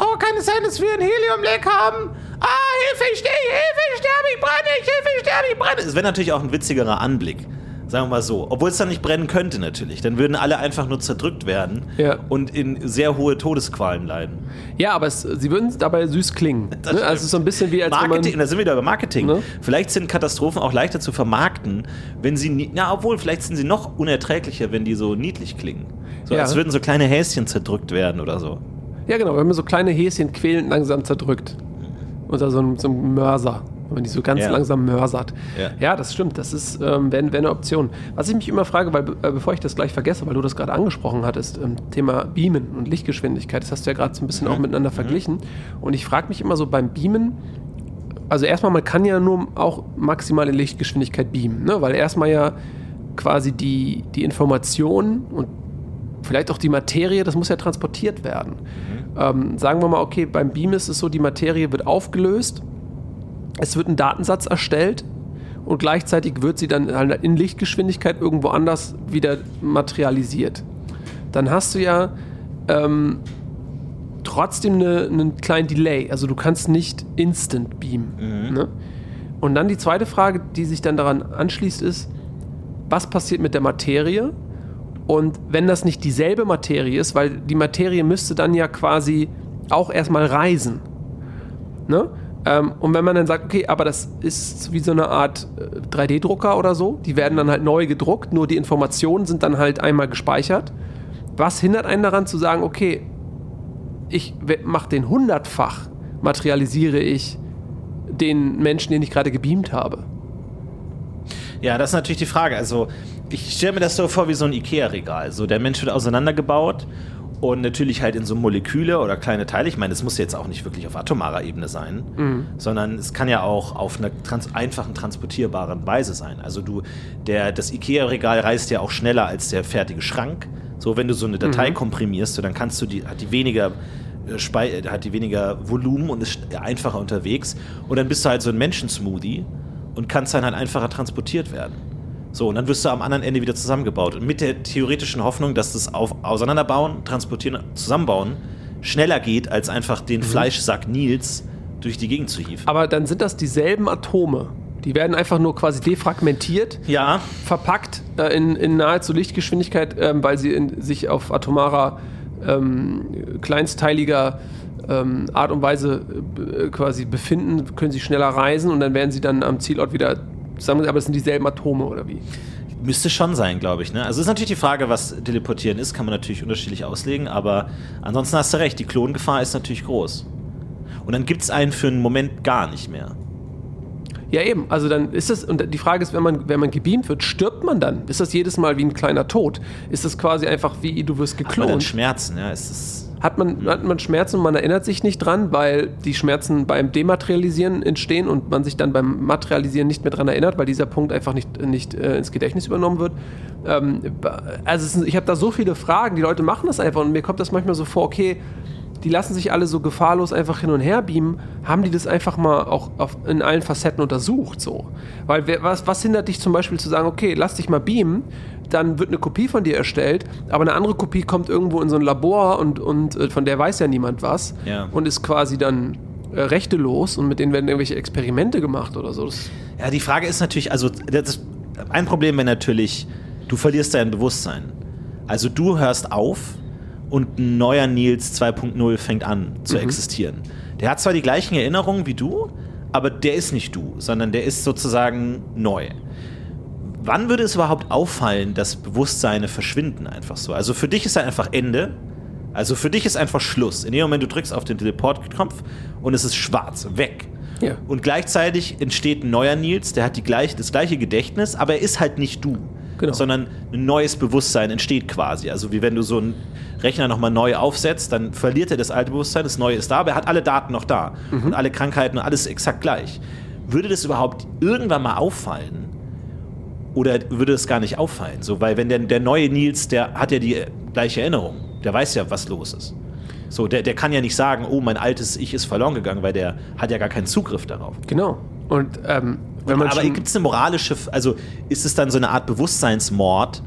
Oh, kann es sein, dass wir ein Heliumleck haben? Ah, Hilfe, ich stehe, Hilfe, ich sterbe, ich brenne, ich Hilfe, ich sterbe, ich brenne. es wäre natürlich auch ein witzigerer Anblick. Sagen wir mal so. Obwohl es dann nicht brennen könnte natürlich. Dann würden alle einfach nur zerdrückt werden Ja. und in sehr hohe Todesqualen leiden. Ja, aber es, sie würden dabei süß klingen. Ne? Also es ist so ein bisschen wie als Marketing, man... da sind wir wieder bei Marketing. Ne? Vielleicht sind Katastrophen auch leichter zu vermarkten, wenn sie, na, obwohl, vielleicht sind sie noch unerträglicher, wenn die so niedlich klingen. So, Ja. als würden so kleine Häschen zerdrückt werden oder so. Ja, genau, wenn man so kleine Häschen quälend langsam zerdrückt. Unter so einem, so einem Mörser. Wenn man die so ganz Ja. langsam mörsert. Ja. Ja, das stimmt. Das ist, ähm, wäre wär eine Option. Was ich mich immer frage, weil äh, bevor ich das gleich vergesse, weil du das gerade angesprochen hattest, ähm, Thema Beamen und Lichtgeschwindigkeit, das hast du ja gerade so ein bisschen auch miteinander verglichen. Und ich frage mich immer so beim Beamen, also erstmal, man kann ja nur auch maximale Lichtgeschwindigkeit beamen, ne? weil erstmal ja quasi die, die Information und vielleicht auch die Materie, das muss ja transportiert werden. Ähm, sagen wir mal, okay, beim Beam ist es so, die Materie wird aufgelöst, es wird ein Datensatz erstellt und gleichzeitig wird sie dann halt in Lichtgeschwindigkeit irgendwo anders wieder materialisiert. Dann hast du ja ähm, trotzdem eine, einen kleinen Delay. Also du kannst nicht instant beamen. Ne? Und dann die zweite Frage, die sich dann daran anschließt, ist, was passiert mit der Materie? Und wenn das nicht dieselbe Materie ist, weil die Materie müsste dann ja quasi auch erstmal reisen. Ne? Ähm, und wenn man dann sagt, okay, aber das ist wie so eine Art äh, 3D-Drucker oder so, die werden dann halt neu gedruckt, nur die Informationen sind dann halt einmal gespeichert. Was hindert einen daran zu sagen, okay, ich mache den hundertfach, materialisiere ich den Menschen, den ich gerade gebeamt habe? Ja, das ist natürlich die Frage. Also, ich stelle mir das so vor wie so ein Ikea-Regal. So, der Mensch wird auseinandergebaut und natürlich halt in so Moleküle oder kleine Teile. Ich meine, es muss jetzt auch nicht wirklich auf atomarer Ebene sein, sondern es kann ja auch auf einer trans einfachen, transportierbaren Weise sein. Also, du, der, das Ikea-Regal reißt ja auch schneller als der fertige Schrank. So, wenn du so eine Datei komprimierst, so, dann kannst du die, hat die weniger äh, äh, hat die weniger Volumen und ist einfacher unterwegs. Und dann bist du halt so ein Menschensmoothie und kannst dann halt einfacher transportiert werden. So, und dann wirst du am anderen Ende wieder zusammengebaut. Und mit der theoretischen Hoffnung, dass das auf, Auseinanderbauen, Transportieren, Zusammenbauen schneller geht, als einfach den Fleischsack Nils durch die Gegend zu hieven. Aber dann sind das dieselben Atome. Die werden einfach nur quasi defragmentiert, Ja, verpackt äh, in, in nahezu Lichtgeschwindigkeit, ähm, weil sie in, sich auf atomarer, ähm, kleinsteiliger ähm, Art und Weise äh, quasi befinden, können sie schneller reisen und dann werden sie dann am Zielort wieder zusammen. Aber es sind dieselben Atome oder wie? Müsste schon sein, glaube ich. Ne? Also ist natürlich die Frage, was Teleportieren ist, kann man natürlich unterschiedlich auslegen, aber ansonsten hast du recht, die Klongefahr ist natürlich groß. Und dann gibt es einen für einen Moment gar nicht mehr. Ja, eben. Also dann ist es, und die Frage ist, wenn man, wenn man gebeamt wird, stirbt man dann? Ist das jedes Mal wie ein kleiner Tod? Ist das quasi einfach wie, du wirst Hat man dann geklont? Schmerzen, ja, ist. Hat man, hat man Schmerzen und man erinnert sich nicht dran, weil die Schmerzen beim Dematerialisieren entstehen und man sich dann beim Materialisieren nicht mehr dran erinnert, weil dieser Punkt einfach nicht, nicht äh, ins Gedächtnis übernommen wird. Ähm, also sind, ich habe da so viele Fragen, die Leute machen das einfach und mir kommt das manchmal so vor, okay, die lassen sich alle so gefahrlos einfach hin und her beamen, haben die das einfach mal auch auf, in allen Facetten untersucht so? Weil wer, was, was hindert dich zum Beispiel zu sagen, okay, lass dich mal beamen, dann wird eine Kopie von dir erstellt, aber eine andere Kopie kommt irgendwo in so ein Labor und, und äh, von der weiß ja niemand was Ja. und ist quasi dann äh, rechtelos und mit denen werden irgendwelche Experimente gemacht oder so. Das, Ja, die Frage ist natürlich, also das, ein Problem wäre natürlich, du verlierst dein Bewusstsein. Also du hörst auf und ein neuer Nils 2.0 fängt an zu existieren. Der hat zwar die gleichen Erinnerungen wie du, aber der ist nicht du, sondern der ist sozusagen neu. Wann würde es überhaupt auffallen, dass Bewusstseine verschwinden einfach so? Also für dich ist halt einfach Ende. Also für dich ist einfach Schluss. In dem Moment, du drückst auf den Teleportknopf und es ist schwarz, weg. Ja. Und gleichzeitig entsteht ein neuer Nils, der hat die gleich, das gleiche Gedächtnis, aber er ist halt nicht du. Genau. Sondern ein neues Bewusstsein entsteht quasi. Also wie wenn du so einen Rechner nochmal neu aufsetzt, dann verliert er das alte Bewusstsein, das neue ist da, aber er hat alle Daten noch da. Und alle Krankheiten und alles exakt gleich. Würde das überhaupt irgendwann mal auffallen? Oder würde es gar nicht auffallen? So, weil wenn der, der neue Nils, der hat ja die äh, gleiche Erinnerung. Der weiß ja, was los ist. So, der, der kann ja nicht sagen, oh, mein altes Ich ist verloren gegangen, weil der hat ja gar keinen Zugriff darauf. genau. Und ähm, wenn man Aber gibt es eine moralische, also ist es dann so eine Art Bewusstseinsmord,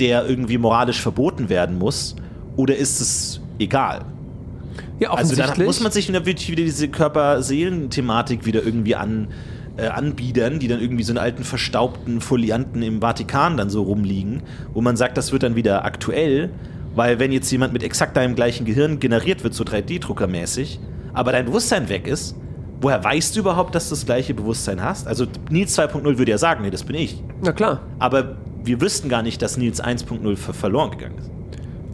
der irgendwie moralisch verboten werden muss? Oder ist es egal? ja, Also dann offensichtlich. muss man sich wieder, wieder diese Körper-Seelen-Thematik wieder irgendwie an, äh, anbiedern, die dann irgendwie so einen alten verstaubten Folianten im Vatikan dann so rumliegen, wo man sagt, das wird dann wieder aktuell, weil wenn jetzt jemand mit exakt deinem gleichen Gehirn generiert wird, so 3D-Druckermäßig, aber dein Bewusstsein weg ist, woher weißt du überhaupt, dass du das gleiche Bewusstsein hast? Also Nils 2.0 würde ja sagen, nee, das bin ich. Na klar. Aber wir wüssten gar nicht, dass Nils 1.0 ver verloren gegangen ist.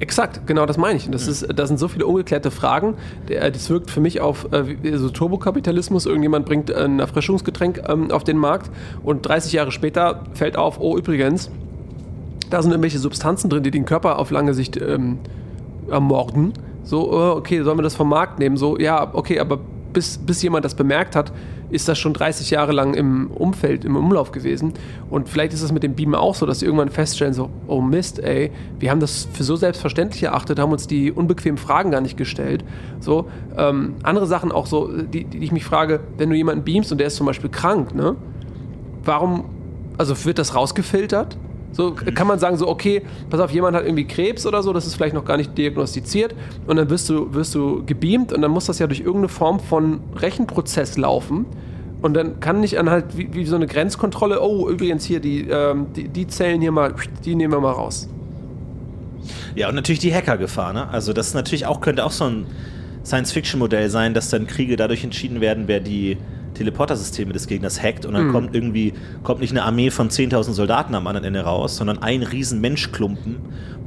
Exakt, genau das meine ich. Das, ist, das sind so viele ungeklärte Fragen. Der, das wirkt für mich auf äh, so Turbokapitalismus. Irgendjemand bringt ein Erfrischungsgetränk ähm, auf den Markt und 30 Jahre später fällt auf, oh übrigens, da sind irgendwelche Substanzen drin, die den Körper auf lange Sicht ähm, ermorden. So, äh, okay, sollen wir das vom Markt nehmen? So, ja, okay, aber bis, bis jemand das bemerkt hat, ist das schon 30 Jahre lang im Umfeld, im Umlauf gewesen. Und vielleicht ist es mit dem Beamen auch so, dass sie irgendwann feststellen, so, oh Mist, ey, wir haben das für so selbstverständlich erachtet, haben uns die unbequemen Fragen gar nicht gestellt. So, ähm, andere Sachen auch so, die, die ich mich frage, wenn du jemanden beamst und der ist zum Beispiel krank, ne? Warum, also wird das rausgefiltert? So kann man sagen, so, okay, pass auf, jemand hat irgendwie Krebs oder so, das ist vielleicht noch gar nicht diagnostiziert und dann wirst du, wirst du gebeamt und dann muss das ja durch irgendeine Form von Rechenprozess laufen. Und dann kann nicht anhalt wie, wie so eine Grenzkontrolle, oh, übrigens hier, die, ähm, die, die Zellen hier mal, die nehmen wir mal raus. Ja, und natürlich die Hackergefahr, ne? Also das ist natürlich auch, könnte auch so ein Science-Fiction-Modell sein, dass dann Kriege dadurch entschieden werden, wer die Teleportersysteme des Gegners hackt und dann kommt irgendwie, kommt nicht eine Armee von 10.000 Soldaten am anderen Ende raus, sondern ein riesen Menschklumpen,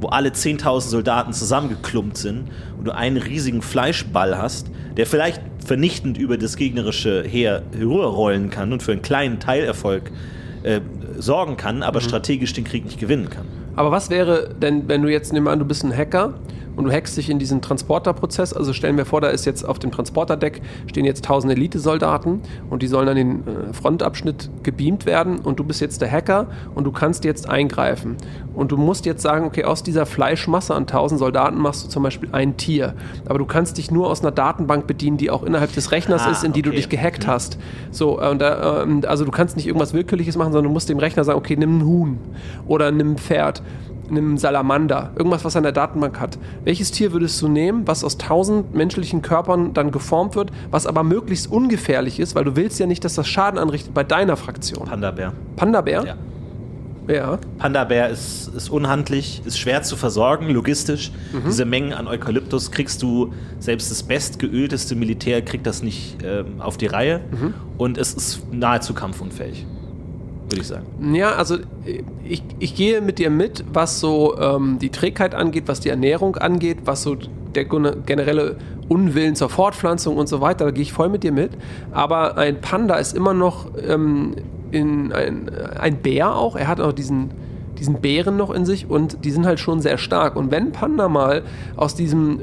wo alle 10.000 Soldaten zusammengeklumpt sind und du einen riesigen Fleischball hast, der vielleicht vernichtend über das gegnerische Heer rüberrollen kann und für einen kleinen Teilerfolg äh, sorgen kann, aber strategisch den Krieg nicht gewinnen kann. Aber was wäre denn, wenn du jetzt, nimm an, du bist ein Hacker und du hackst dich in diesen Transporterprozess. Also stellen wir vor, da ist jetzt auf dem Transporterdeck stehen jetzt 1000 Elite-Soldaten und die sollen an den äh, Frontabschnitt gebeamt werden und du bist jetzt der Hacker und du kannst jetzt eingreifen. Und du musst jetzt sagen, okay, aus dieser Fleischmasse an 1000 Soldaten machst du zum Beispiel ein Tier. Aber du kannst dich nur aus einer Datenbank bedienen, die auch innerhalb des Rechners Ah, ist, in die du okay. dich gehackt hast. So, äh, und da, ähm, also du kannst nicht irgendwas Willkürliches machen, sondern du musst dem Rechner sagen, okay, nimm ein Huhn oder nimm ein Pferd, einen Salamander, irgendwas, was er in der Datenbank hat. Welches Tier würdest du nehmen, was aus tausend menschlichen Körpern dann geformt wird, was aber möglichst ungefährlich ist, weil du willst ja nicht, dass das Schaden anrichtet bei deiner Fraktion. Panda-Bär. Panda-Bär? Ja. Ja. Panda-Bär ist, ist unhandlich, ist schwer zu versorgen, logistisch. Diese Mengen an Eukalyptus kriegst du, selbst das bestgeölteste Militär kriegt das nicht ähm, auf die Reihe. Und es ist nahezu kampfunfähig, würde ich sagen. Ja, also ich, ich gehe mit dir mit, was so ähm, die Trägheit angeht, was die Ernährung angeht, was so der generelle Unwillen zur Fortpflanzung und so weiter, da gehe ich voll mit dir mit. Aber ein Panda ist immer noch ähm, in ein, ein Bär auch. Er hat auch diesen, diesen Bären noch in sich und die sind halt schon sehr stark. Und wenn Panda mal aus diesem äh,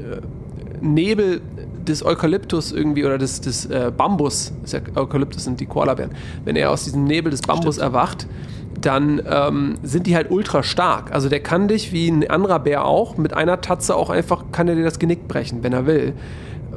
Nebel des Eukalyptus irgendwie oder des, des äh, Bambus, ist ja Eukalyptus sind die Koalabären, wenn er aus diesem Nebel des Bambus erwacht, dann ähm, sind die halt ultra stark. Also der kann dich, wie ein anderer Bär auch, mit einer Tatze auch einfach, kann er dir das Genick brechen, wenn er will.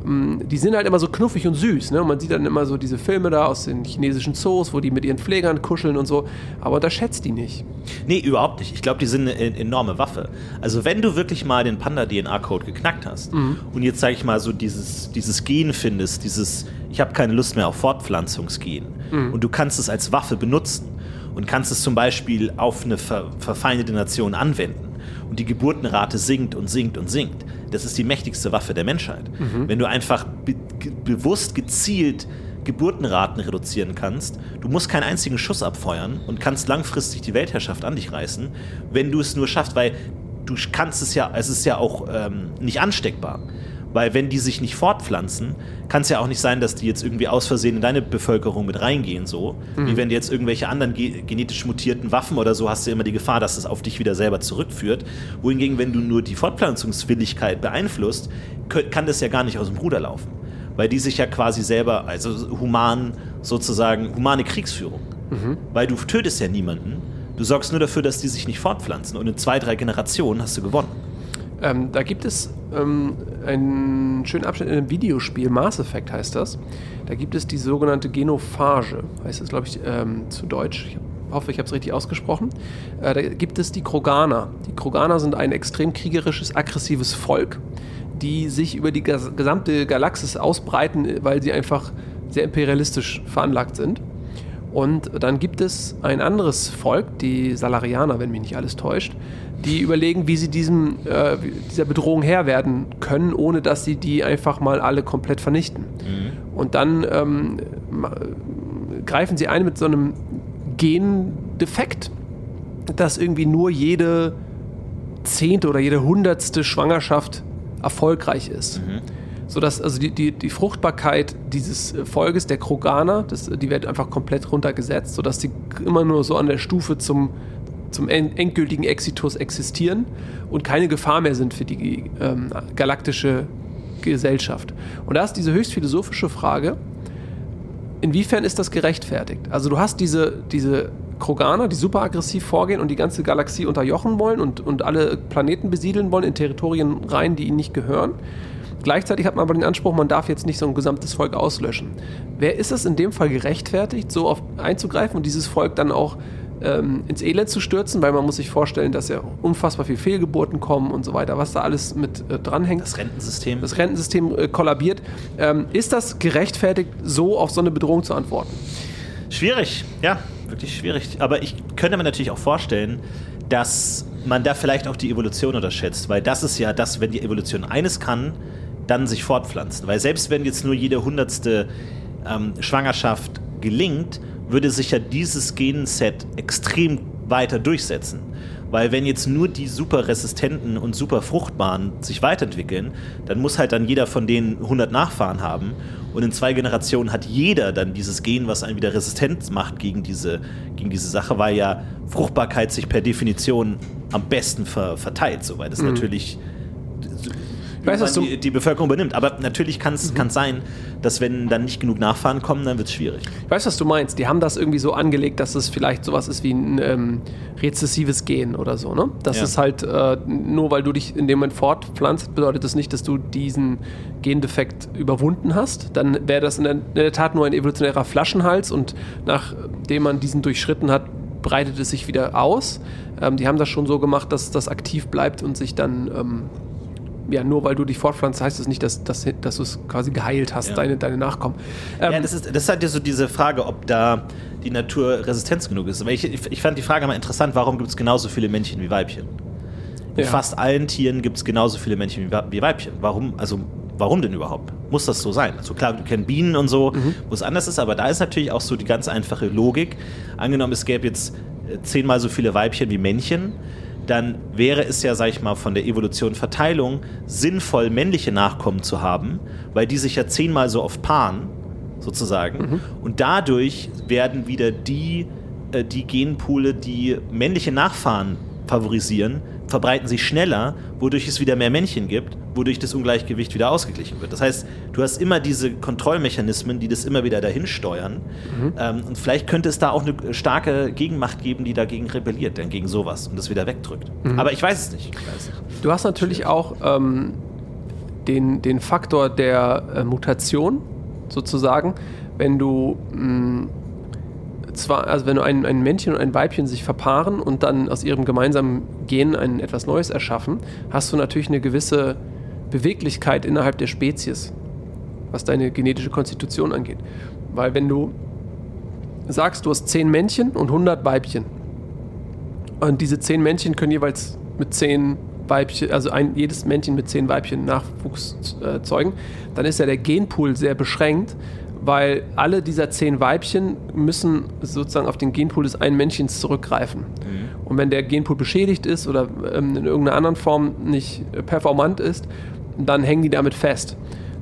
Ähm, Die sind halt immer so knuffig und süß. Ne? Und man sieht dann immer so diese Filme da aus den chinesischen Zoos, wo die mit ihren Pflegern kuscheln und so. Aber unterschätzt die nicht. Nee, überhaupt nicht. Ich glaube, die sind eine enorme Waffe. Also wenn du wirklich mal den Panda-DNA-Code geknackt hast und jetzt, sage ich mal, so dieses, dieses Gen findest, dieses, ich habe keine Lust mehr auf Fortpflanzungsgen und du kannst es als Waffe benutzen und kannst es zum Beispiel auf eine ver verfeindete Nation anwenden und die Geburtenrate sinkt und sinkt und sinkt. Das ist die mächtigste Waffe der Menschheit. Wenn du einfach be ge bewusst gezielt Geburtenraten reduzieren kannst. Du musst keinen einzigen Schuss abfeuern und kannst langfristig die Weltherrschaft an dich reißen, wenn du es nur schaffst, weil du kannst es ja, es ist ja auch ähm, nicht ansteckbar. Weil wenn die sich nicht fortpflanzen, kann es ja auch nicht sein, dass die jetzt irgendwie aus Versehen in deine Bevölkerung mit reingehen, so. Wie wenn die jetzt irgendwelche anderen ge genetisch mutierten Waffen oder so, hast du immer die Gefahr, dass es auf dich wieder selber zurückführt. Wohingegen, wenn du nur die Fortpflanzungswilligkeit beeinflusst, kann das ja gar nicht aus dem Ruder laufen weil die sich ja quasi selber, also human sozusagen, humane Kriegsführung. Weil du tötest ja niemanden, du sorgst nur dafür, dass die sich nicht fortpflanzen und in zwei, drei Generationen hast du gewonnen. Ähm, da gibt es ähm, einen schönen Abschnitt in einem Videospiel, Mass Effect heißt das. Da gibt es die sogenannte Genophage, heißt das, glaube ich, ähm, zu Deutsch. Ich hoffe, ich habe es richtig ausgesprochen. Äh, da gibt es die Kroganer. Die Kroganer sind ein extrem kriegerisches, aggressives Volk, die sich über die gesamte Galaxis ausbreiten, weil sie einfach sehr imperialistisch veranlagt sind. Und dann gibt es ein anderes Volk, die Salarianer, wenn mich nicht alles täuscht, die überlegen, wie sie diesem, äh, dieser Bedrohung Herr werden können, ohne dass sie die einfach mal alle komplett vernichten. Und dann ähm, greifen sie ein mit so einem Gendefekt, dass irgendwie nur jede zehnte oder jede hundertste Schwangerschaft erfolgreich ist. Sodass also die, die, die Fruchtbarkeit dieses äh, Volkes, der Kroganer, das, die wird einfach komplett runtergesetzt, sodass die immer nur so an der Stufe zum, zum en- endgültigen Exitus existieren und keine Gefahr mehr sind für die ähm, galaktische Gesellschaft. Und da ist diese höchst philosophische Frage, inwiefern ist das gerechtfertigt? Also du hast diese, diese Kroganer, die super aggressiv vorgehen und die ganze Galaxie unterjochen wollen und, und alle Planeten besiedeln wollen in Territorien rein, die ihnen nicht gehören. Gleichzeitig hat man aber den Anspruch, man darf jetzt nicht so ein gesamtes Volk auslöschen. Wer ist es in dem Fall gerechtfertigt, so auf einzugreifen und dieses Volk dann auch ähm, ins Elend zu stürzen? Weil man muss sich vorstellen, dass ja unfassbar viel Fehlgeburten kommen und so weiter, was da alles mit äh, dranhängt Das Rentensystem. das Rentensystem äh, kollabiert. Ähm, ist das gerechtfertigt, so auf so eine Bedrohung zu antworten? Schwierig, ja, wirklich schwierig. Aber ich könnte mir natürlich auch vorstellen, dass man da vielleicht auch die Evolution unterschätzt, weil das ist ja das, wenn die Evolution eines kann, dann sich fortpflanzen. Weil selbst wenn jetzt nur jede hundertste ähm, Schwangerschaft gelingt, würde sich ja dieses Genset extrem weiter durchsetzen. Weil wenn jetzt nur die super resistenten und super fruchtbaren sich weiterentwickeln, dann muss halt dann jeder von denen 100 Nachfahren haben. Und in zwei Generationen hat jeder dann dieses Gen, was einen wieder resistent macht gegen diese, gegen diese Sache, weil ja Fruchtbarkeit sich per Definition am besten ver, verteilt. So, weil das natürlich weiß, was die, die Bevölkerung übernimmt. Aber natürlich kann es sein, dass wenn dann nicht genug Nachfahren kommen, dann wird es schwierig. Ich weiß, was du meinst. Die haben das irgendwie so angelegt, dass es vielleicht sowas ist wie ein ähm, rezessives Gen oder so. Ne? Das Ja. ist halt, äh, nur weil du dich in dem Moment fortpflanzt, bedeutet das nicht, dass du diesen Gendefekt überwunden hast. Dann wäre das in der, in der Tat nur ein evolutionärer Flaschenhals und nachdem man diesen durchschritten hat, breitet es sich wieder aus. Ähm, die haben das schon so gemacht, dass das aktiv bleibt und sich dann. Ähm, ja, nur weil du dich fortpflanzt, heißt es nicht, dass, dass, dass du es quasi geheilt hast, Ja. deine, deine Nachkommen. Ähm, ja, das ist, das ist halt so diese Frage, ob da die Natur resistent genug ist. Aber ich, ich fand die Frage mal interessant, warum gibt es genauso viele Männchen wie Weibchen? In Ja. fast allen Tieren gibt es genauso viele Männchen wie, Weibchen. Warum? Also, warum denn überhaupt? Muss das so sein? Also klar, wir kennen Bienen und so, wo es anders ist, aber da ist natürlich auch so die ganz einfache Logik. Angenommen, es gäbe jetzt äh, zehnmal so viele Weibchen wie Männchen, dann wäre es ja, sag ich mal, von der Evolution Verteilung sinnvoll, männliche Nachkommen zu haben, weil die sich ja zehnmal so oft paaren, sozusagen. Und dadurch werden wieder die, äh, die Genpoole, die männliche Nachfahren favorisieren, verbreiten sich schneller, wodurch es wieder mehr Männchen gibt, wodurch das Ungleichgewicht wieder ausgeglichen wird. Das heißt, du hast immer diese Kontrollmechanismen, die das immer wieder dahin steuern. Ähm, und vielleicht könnte es da auch eine starke Gegenmacht geben, die dagegen rebelliert, dann gegen sowas und das wieder wegdrückt. Aber ich weiß es nicht. Ich weiß nicht. Du hast natürlich auch ähm, den, den Faktor der äh, Mutation sozusagen, wenn du mh, zwar, also wenn ein, ein Männchen und ein Weibchen sich verpaaren und dann aus ihrem gemeinsamen Gen ein etwas Neues erschaffen, hast du natürlich eine gewisse Beweglichkeit innerhalb der Spezies, was deine genetische Konstitution angeht. Weil wenn du sagst, du hast 10 Männchen und 100 Weibchen und diese 10 Männchen können jeweils mit 10 Weibchen, also ein, jedes Männchen mit 10 Weibchen Nachwuchs äh, zeugen, dann ist ja der Genpool sehr beschränkt, weil alle dieser 10 Weibchen müssen sozusagen auf den Genpool des einen Männchens zurückgreifen. Und wenn der Genpool beschädigt ist oder ähm, in irgendeiner anderen Form nicht performant ist, dann hängen die damit fest.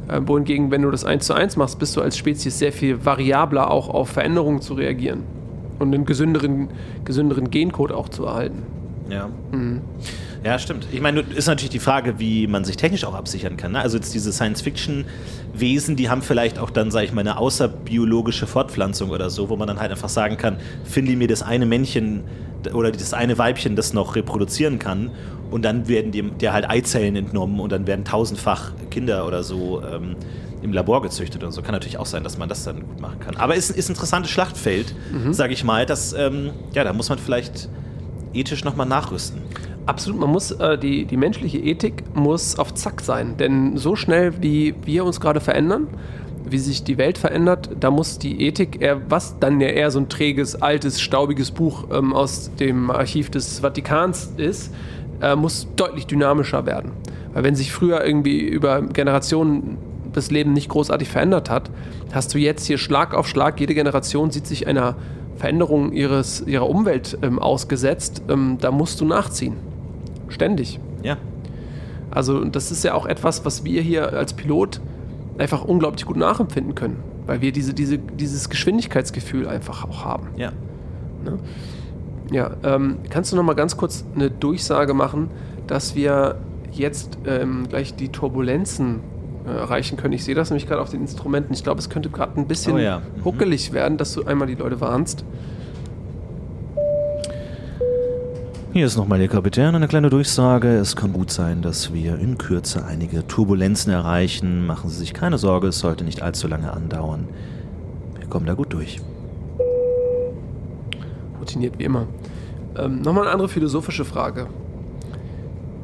Äh, wohingegen, wenn du das 1 zu 1 machst, bist du als Spezies sehr viel variabler auch auf Veränderungen zu reagieren und einen gesünderen, gesünderen Gencode auch zu erhalten. Ja. Ja, stimmt. Ich meine, ist natürlich die Frage, wie man sich technisch auch absichern kann. Ne? Also jetzt diese Science-Fiction-Wesen, die haben vielleicht auch dann, sage ich mal, eine außerbiologische Fortpflanzung oder so, wo man dann halt einfach sagen kann, finde mir das eine Männchen oder das eine Weibchen, das noch reproduzieren kann und dann werden dem der halt Eizellen entnommen und dann werden tausendfach Kinder oder so ähm, im Labor gezüchtet und so. Kann natürlich auch sein, dass man das dann gut machen kann. Aber es ist, ist ein interessantes Schlachtfeld, sage ich mal. Das, ähm, ja, da muss man vielleicht ethisch nochmal nachrüsten. Absolut, man muss, äh, die, die menschliche Ethik muss auf Zack sein, denn so schnell, wie wir uns gerade verändern, wie sich die Welt verändert, da muss die Ethik eher, was dann ja eher so ein träges, altes, staubiges Buch ähm, aus dem Archiv des Vatikans ist, äh, muss deutlich dynamischer werden. Weil wenn sich früher irgendwie über Generationen das Leben nicht großartig verändert hat, hast du jetzt hier Schlag auf Schlag, jede Generation sieht sich einer Veränderung ihres, ihrer Umwelt ähm, ausgesetzt, ähm, da musst du nachziehen. Ständig. Ja. Also das ist ja auch etwas, was wir hier als Pilot einfach unglaublich gut nachempfinden können, weil wir diese, diese, dieses Geschwindigkeitsgefühl einfach auch haben. Ja. Ja, ähm, kannst du noch mal ganz kurz eine Durchsage machen, dass wir jetzt ähm, gleich die Turbulenzen äh, erreichen können? Ich sehe das nämlich gerade auf den Instrumenten. Ich glaube, es könnte gerade ein bisschen Oh ja, mhm. huckelig werden, dass du einmal die Leute warnst. Hier ist nochmal der Kapitän, eine kleine Durchsage. Es kann gut sein, dass wir in Kürze einige Turbulenzen erreichen. Machen Sie sich keine Sorge, es sollte nicht allzu lange andauern. Wir kommen da gut durch. Routiniert wie immer. Ähm, Nochmal eine andere philosophische Frage.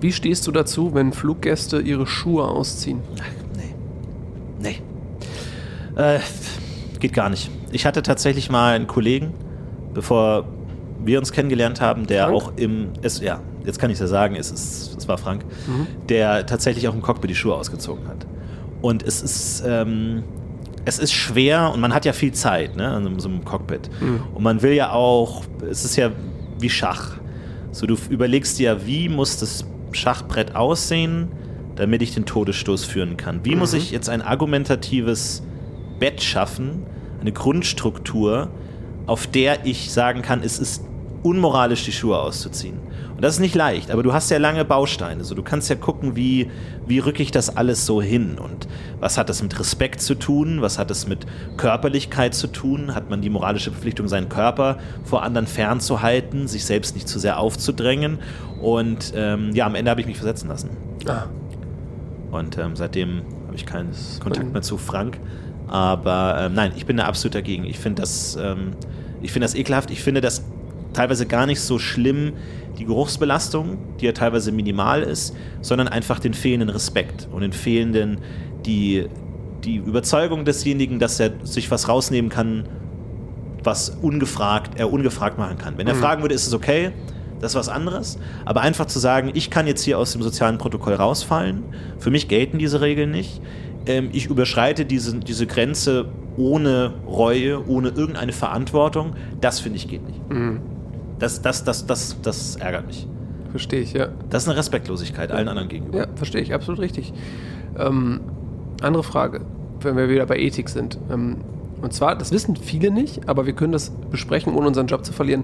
Wie stehst du dazu, wenn Fluggäste ihre Schuhe ausziehen? Nee. Nee. Äh, geht gar nicht. Ich hatte tatsächlich mal einen Kollegen, bevor wir uns kennengelernt haben, der Frank? auch im, es, ja, jetzt kann ich es ja sagen, es, ist, es war Frank, der tatsächlich auch im Cockpit die Schuhe ausgezogen hat. Und es ist, ähm, es ist schwer und man hat ja viel Zeit ne, in so einem Cockpit. Und man will ja auch, es ist ja wie Schach. So, du überlegst dir, wie muss das Schachbrett aussehen, damit ich den Todesstoß führen kann? Wie muss ich jetzt ein argumentatives Bett schaffen, eine Grundstruktur, auf der ich sagen kann, es ist unmoralisch die Schuhe auszuziehen. Und das ist nicht leicht, aber du hast ja lange Bausteine. So, du kannst ja gucken, wie, wie rücke ich das alles so hin und was hat das mit Respekt zu tun, was hat es mit Körperlichkeit zu tun, hat man die moralische Verpflichtung, seinen Körper vor anderen fernzuhalten, sich selbst nicht zu sehr aufzudrängen. Und ähm, ja, am Ende habe ich mich versetzen lassen. Ah, Und ähm, seitdem habe ich keinen Kontakt mehr zu Frank. Aber ähm, nein, ich bin da absolut dagegen. Ich finde das, ähm, ich finde das ekelhaft. Ich finde das teilweise gar nicht so schlimm, die Geruchsbelastung, die ja teilweise minimal ist, sondern einfach den fehlenden Respekt und den fehlenden, die, die Überzeugung desjenigen, dass er sich was rausnehmen kann, was ungefragt, er ungefragt machen kann. Wenn er fragen würde, ist es okay, das ist was anderes. Aber einfach zu sagen, ich kann jetzt hier aus dem sozialen Protokoll rausfallen, für mich gelten diese Regeln nicht. Ähm, ich überschreite diese, diese Grenze ohne Reue, ohne irgendeine Verantwortung, das finde ich geht nicht. Das, das, das, das, das ärgert mich. verstehe ich, ja. Das ist eine Respektlosigkeit allen anderen gegenüber. Ja, verstehe ich, absolut richtig. Ähm, andere Frage, wenn wir wieder bei Ethik sind. Ähm, und zwar, das wissen viele nicht, aber wir können das besprechen, ohne unseren Job zu verlieren,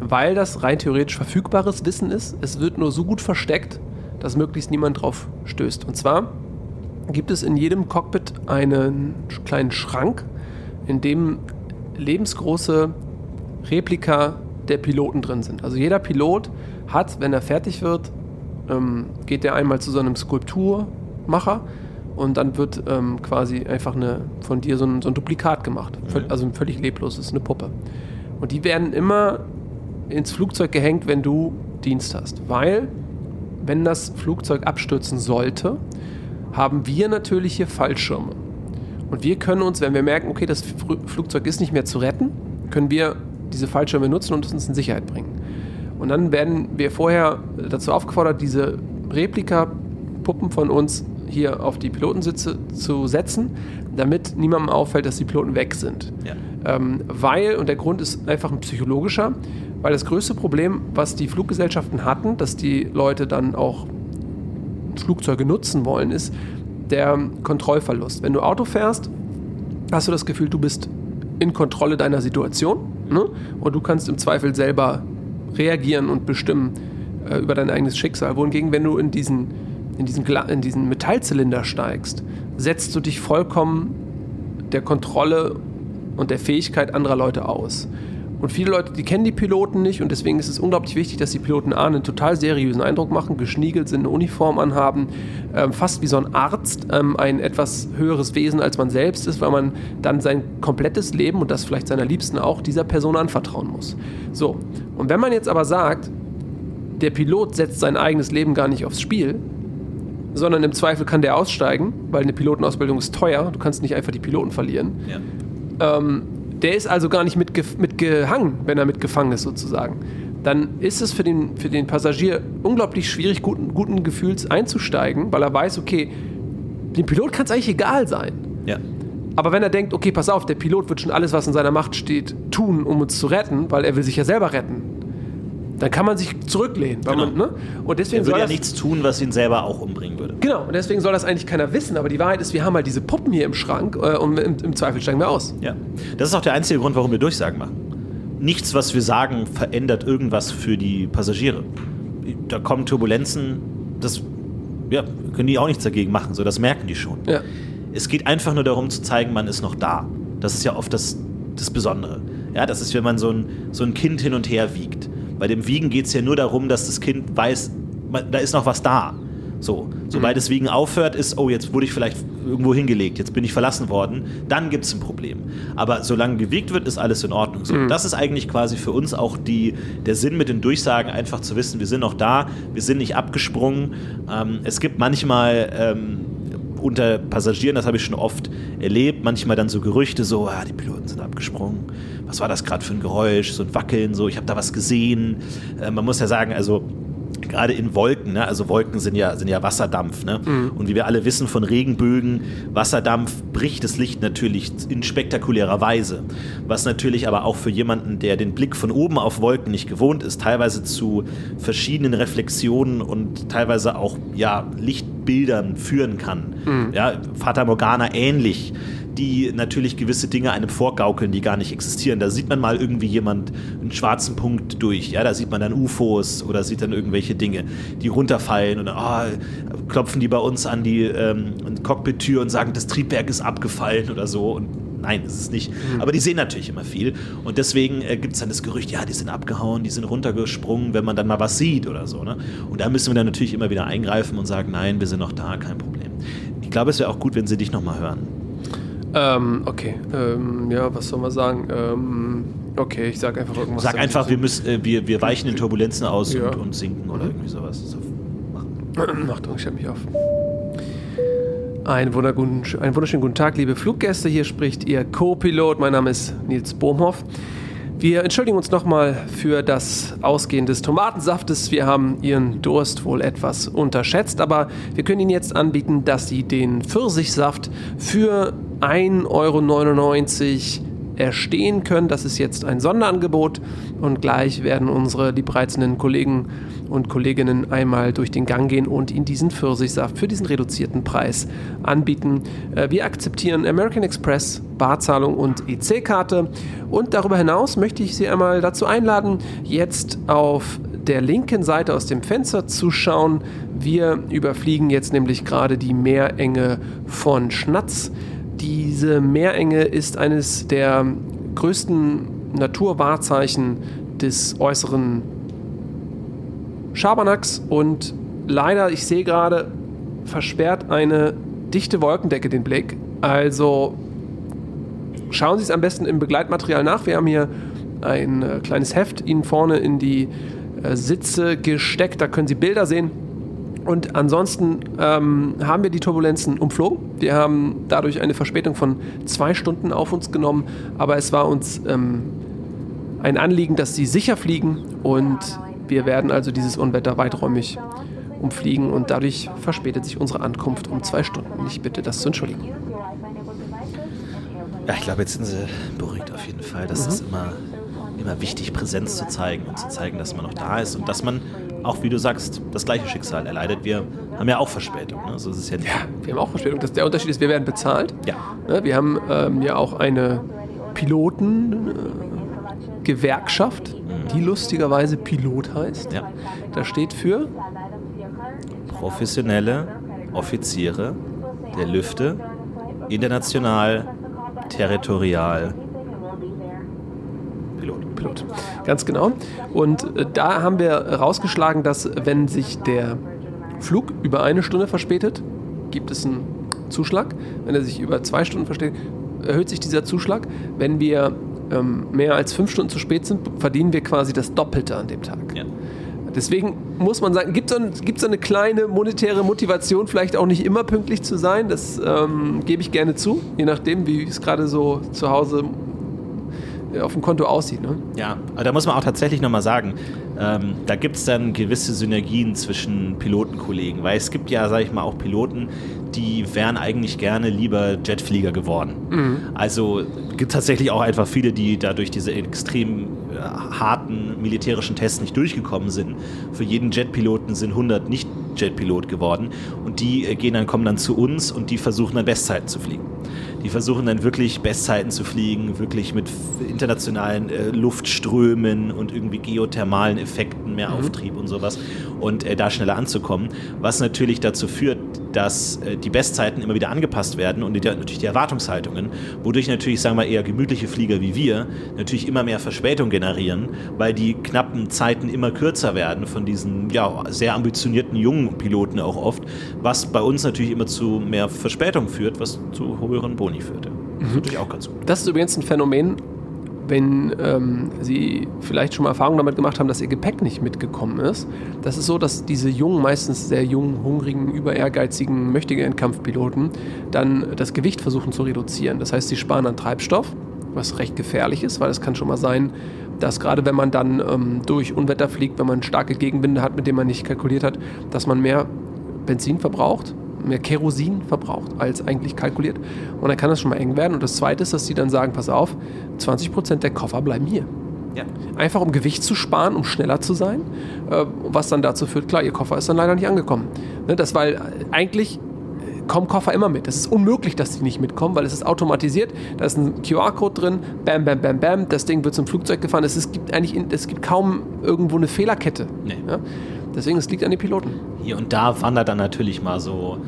weil das rein theoretisch verfügbares Wissen ist. Es wird nur so gut versteckt, dass möglichst niemand drauf stößt. Und zwar gibt es in jedem Cockpit einen kleinen Schrank, in dem lebensgroße Replika der Piloten drin sind. Also jeder Pilot hat, wenn er fertig wird, ähm, geht er einmal zu so einem Skulpturmacher und dann wird ähm, quasi einfach eine, von dir so ein, so ein Duplikat gemacht. Völ- Also ein völlig leblos, das ist eine Puppe. Und die werden immer ins Flugzeug gehängt, wenn du Dienst hast. Weil, wenn das Flugzeug abstürzen sollte, haben wir natürlich hier Fallschirme. Und wir können uns, wenn wir merken, okay, das Flugzeug ist nicht mehr zu retten, können wir diese Fallschirme nutzen und uns in Sicherheit bringen. Und dann werden wir vorher dazu aufgefordert, diese Replika-Puppen von uns hier auf die Pilotensitze zu setzen, damit niemandem auffällt, dass die Piloten weg sind. Ja. Ähm, weil, und der Grund ist einfach ein psychologischer, weil das größte Problem, was die Fluggesellschaften hatten, dass die Leute dann auch Flugzeuge nutzen wollen, ist der Kontrollverlust. Wenn du Auto fährst, hast du das Gefühl, du bist in Kontrolle deiner Situation ne? und du kannst im Zweifel selber reagieren und bestimmen äh, über dein eigenes Schicksal. Wohingegen, wenn du in diesen, in, diesen in diesen Metallzylinder steigst, setzt du dich vollkommen der Kontrolle und der Fähigkeit anderer Leute aus. Und viele Leute, die kennen die Piloten nicht und deswegen ist es unglaublich wichtig, dass die Piloten A, einen total seriösen Eindruck machen, geschniegelt sind, eine Uniform anhaben, ähm, fast wie so ein Arzt, ähm, ein etwas höheres Wesen als man selbst ist, weil man dann sein komplettes Leben und das vielleicht seiner Liebsten auch dieser Person anvertrauen muss. So, und wenn man jetzt aber sagt, der Pilot setzt sein eigenes Leben gar nicht aufs Spiel, sondern im Zweifel kann der aussteigen, weil eine Pilotenausbildung ist teuer, du kannst nicht einfach die Piloten verlieren. Ja. Ähm, der ist also gar nicht mitge mitgehangen, wenn er mitgefangen ist sozusagen. Dann ist es für den, für den Passagier unglaublich schwierig, guten, guten Gefühls einzusteigen, weil er weiß, okay, dem Pilot kann es eigentlich egal sein. Ja. Aber wenn er denkt, okay, pass auf, der Pilot wird schon alles, was in seiner Macht steht, tun, um uns zu retten, weil er will sich ja selber retten, dann kann man sich zurücklehnen. Weil Genau. man, ne? Und deswegen Er soll würde ja das, nichts tun, was ihn selber auch umbringen würde. Genau, und deswegen soll das eigentlich keiner wissen. Aber die Wahrheit ist, wir haben halt diese Puppen hier im Schrank äh, und im, im Zweifel steigen wir aus. Ja. Das ist auch der einzige Grund, warum wir Durchsagen machen. Nichts, was wir sagen, verändert irgendwas für die Passagiere. Da kommen Turbulenzen, das ja, können die auch nichts dagegen machen, so das merken die schon. Ja. Es geht einfach nur darum zu zeigen, man ist noch da. Das ist ja oft das, das Besondere. Ja, das ist, wenn man so ein, so ein Kind hin und her wiegt. Bei dem Wiegen geht es ja nur darum, dass das Kind weiß, da ist noch was da. So, sobald das Wiegen aufhört, ist, oh, jetzt wurde ich vielleicht irgendwo hingelegt, jetzt bin ich verlassen worden, dann gibt es ein Problem. Aber solange gewiegt wird, ist alles in Ordnung. So, Das ist eigentlich quasi für uns auch die, der Sinn mit den Durchsagen, einfach zu wissen, wir sind noch da, wir sind nicht abgesprungen. Ähm, es gibt manchmal ähm, unter Passagieren, das habe ich schon oft erlebt, manchmal dann so Gerüchte, so, ah, die Piloten sind abgesprungen. Was war das gerade für ein Geräusch? So ein Wackeln, so, ich habe da was gesehen. Äh, man muss ja sagen, also gerade in Wolken, ne? also Wolken sind ja, sind ja Wasserdampf. Ne? Und wie wir alle wissen von Regenbögen, Wasserdampf bricht das Licht natürlich in spektakulärer Weise. Was natürlich aber auch für jemanden, der den Blick von oben auf Wolken nicht gewohnt ist, teilweise zu verschiedenen Reflexionen und teilweise auch ja, Lichtbildern führen kann. Ja, Fata Morgana ähnlich. Die natürlich gewisse Dinge einem vorgaukeln, die gar nicht existieren. Da sieht man mal irgendwie jemand einen schwarzen Punkt durch. Ja, da sieht man dann UFOs oder sieht dann irgendwelche Dinge, die runterfallen und ah, klopfen die bei uns an die ähm, Cockpit-Tür und sagen, das Triebwerk ist abgefallen oder so. Und nein, ist es nicht. Aber die sehen natürlich immer viel. Und deswegen äh, gibt es dann das Gerücht, ja, die sind abgehauen, die sind runtergesprungen, wenn man dann mal was sieht oder so. Ne? Und da müssen wir dann natürlich immer wieder eingreifen und sagen, nein, wir sind noch da, kein Problem. Ich glaube, es wäre auch gut, wenn sie dich nochmal hören. Ähm, okay. Ähm, ja, was soll man sagen? Ähm, okay, ich sag einfach irgendwas. Sag einfach, wir, müssen, äh, wir, wir weichen in Turbulenzen aus Ja. und, und sinken oder irgendwie sowas. So. Achtung, ich stelle mich auf. Wunderschönen, einen wunderschönen guten Tag, liebe Fluggäste. Hier spricht Ihr Co-Pilot. Mein Name ist Nils Bohmhoff. Wir entschuldigen uns nochmal für das Ausgehen des Tomatensaftes. Wir haben Ihren Durst wohl etwas unterschätzt, aber wir können Ihnen jetzt anbieten, dass Sie den Pfirsichsaft für 1,99 Euro erstehen können. Das ist jetzt ein Sonderangebot und gleich werden unsere liebreizenden Kollegen und Kolleginnen einmal durch den Gang gehen und Ihnen diesen Pfirsichsaft für diesen reduzierten Preis anbieten. Äh, Wir akzeptieren American Express, Barzahlung und EC-Karte und darüber hinaus möchte ich Sie einmal dazu einladen, jetzt auf der linken Seite aus dem Fenster zu schauen. Wir überfliegen jetzt nämlich gerade die Meerenge von Schnatz. Diese Meerenge ist eines der größten Naturwahrzeichen des äußeren Schabernacks und leider, ich sehe gerade, versperrt eine dichte Wolkendecke den Blick. Also schauen Sie es am besten im Begleitmaterial nach. Wir haben hier ein äh, kleines Heft Ihnen vorne in die äh, Sitze gesteckt. Da können Sie Bilder sehen. Und ansonsten ähm, haben wir die Turbulenzen umflogen. Wir haben dadurch eine Verspätung von zwei Stunden auf uns genommen. Aber es war uns ähm, ein Anliegen, dass sie sicher fliegen. Und wir werden also dieses Unwetter weiträumig umfliegen. Und dadurch verspätet sich unsere Ankunft um zwei Stunden. Ich bitte das zu entschuldigen. Ja, ich glaube, jetzt sind sie beruhigt auf jeden Fall. Das ist immer, immer wichtig, Präsenz zu zeigen und zu zeigen, dass man noch da ist und dass man auch, wie du sagst, das gleiche Schicksal erleidet. Wir haben ja auch Verspätung. Ne? So ist es ja nicht. Wir haben auch Verspätung. Das, der Unterschied ist, wir werden bezahlt. Ja. Ne, Wir haben ähm, ja auch eine Piloten-Gewerkschaft, die lustigerweise Pilot heißt. ja. Da steht für Professionelle Offiziere der Lüfte, international, territorial, Pilot. Ganz genau. Und äh, da haben wir rausgeschlagen, dass wenn sich der Flug über eine Stunde verspätet, gibt es einen Zuschlag. Wenn er sich über zwei Stunden verspätet, erhöht sich dieser Zuschlag. Wenn wir ähm, mehr als fünf Stunden zu spät sind, verdienen wir quasi das Doppelte an dem Tag. Ja. Deswegen muss man sagen, gibt es so, ein, so eine kleine monetäre Motivation, vielleicht auch nicht immer pünktlich zu sein. Das ähm, gebe ich gerne zu, je nachdem, wie es gerade so zu Hause auf dem Konto aussieht. Ne? Ja, aber da muss man auch tatsächlich nochmal sagen, ähm, da gibt es dann gewisse Synergien zwischen Pilotenkollegen, weil es gibt ja, sag ich mal, auch Piloten, die wären eigentlich gerne lieber Jetflieger geworden. Also gibt tatsächlich auch einfach viele, die dadurch diese extrem äh, harten militärischen Tests nicht durchgekommen sind. Für jeden Jetpiloten sind 100 nicht Jetpilot geworden und die äh, gehen dann kommen dann zu uns und die versuchen dann Bestzeiten zu fliegen. Die versuchen dann wirklich Bestzeiten zu fliegen, wirklich mit internationalen äh, Luftströmen und irgendwie geothermalen Effekten, mehr Auftrieb und sowas und äh, da schneller anzukommen. Was natürlich dazu führt, dass äh, die Bestzeiten immer wieder angepasst werden und die, natürlich die Erwartungshaltungen, wodurch natürlich, sagen wir eher gemütliche Flieger wie wir, natürlich immer mehr Verspätung generieren, weil die knappen Zeiten immer kürzer werden von diesen ja, sehr ambitionierten jungen Piloten auch oft, was bei uns natürlich immer zu mehr Verspätung führt, was zu höheren Boni führte. Das ist natürlich auch ganz gut. Das ist übrigens ein Phänomen, wenn ähm, Sie vielleicht schon mal Erfahrung damit gemacht haben, dass Ihr Gepäck nicht mitgekommen ist. Das ist so, dass diese jungen, meistens sehr jungen, hungrigen, über ehrgeizigen, mächtigen Kampfpiloten dann das Gewicht versuchen zu reduzieren. Das heißt, sie sparen an Treibstoff, was recht gefährlich ist, weil es kann schon mal sein, dass gerade wenn man dann ähm, durch Unwetter fliegt, wenn man starke Gegenwinde hat, mit denen man nicht kalkuliert hat, dass man mehr Benzin verbraucht, mehr Kerosin verbraucht, als eigentlich kalkuliert. Und dann kann das schon mal eng werden. Und das Zweite ist, dass die dann sagen, pass auf, 20% der Koffer bleiben hier. Ja. Einfach um Gewicht zu sparen, um schneller zu sein, äh, was dann dazu führt, klar, ihr Koffer ist dann leider nicht angekommen. Ne, das, weil äh, eigentlich kommen Koffer immer mit. Es ist unmöglich, dass die nicht mitkommen, weil es ist automatisiert. Da ist ein QR-Code drin, bam, bam, bam, bam. Das Ding wird zum Flugzeug gefahren. Es, ist, gibt eigentlich, es gibt kaum irgendwo eine Fehlerkette. Nee. Ja? Deswegen, es liegt an den Piloten. Hier und da wandert dann natürlich mal so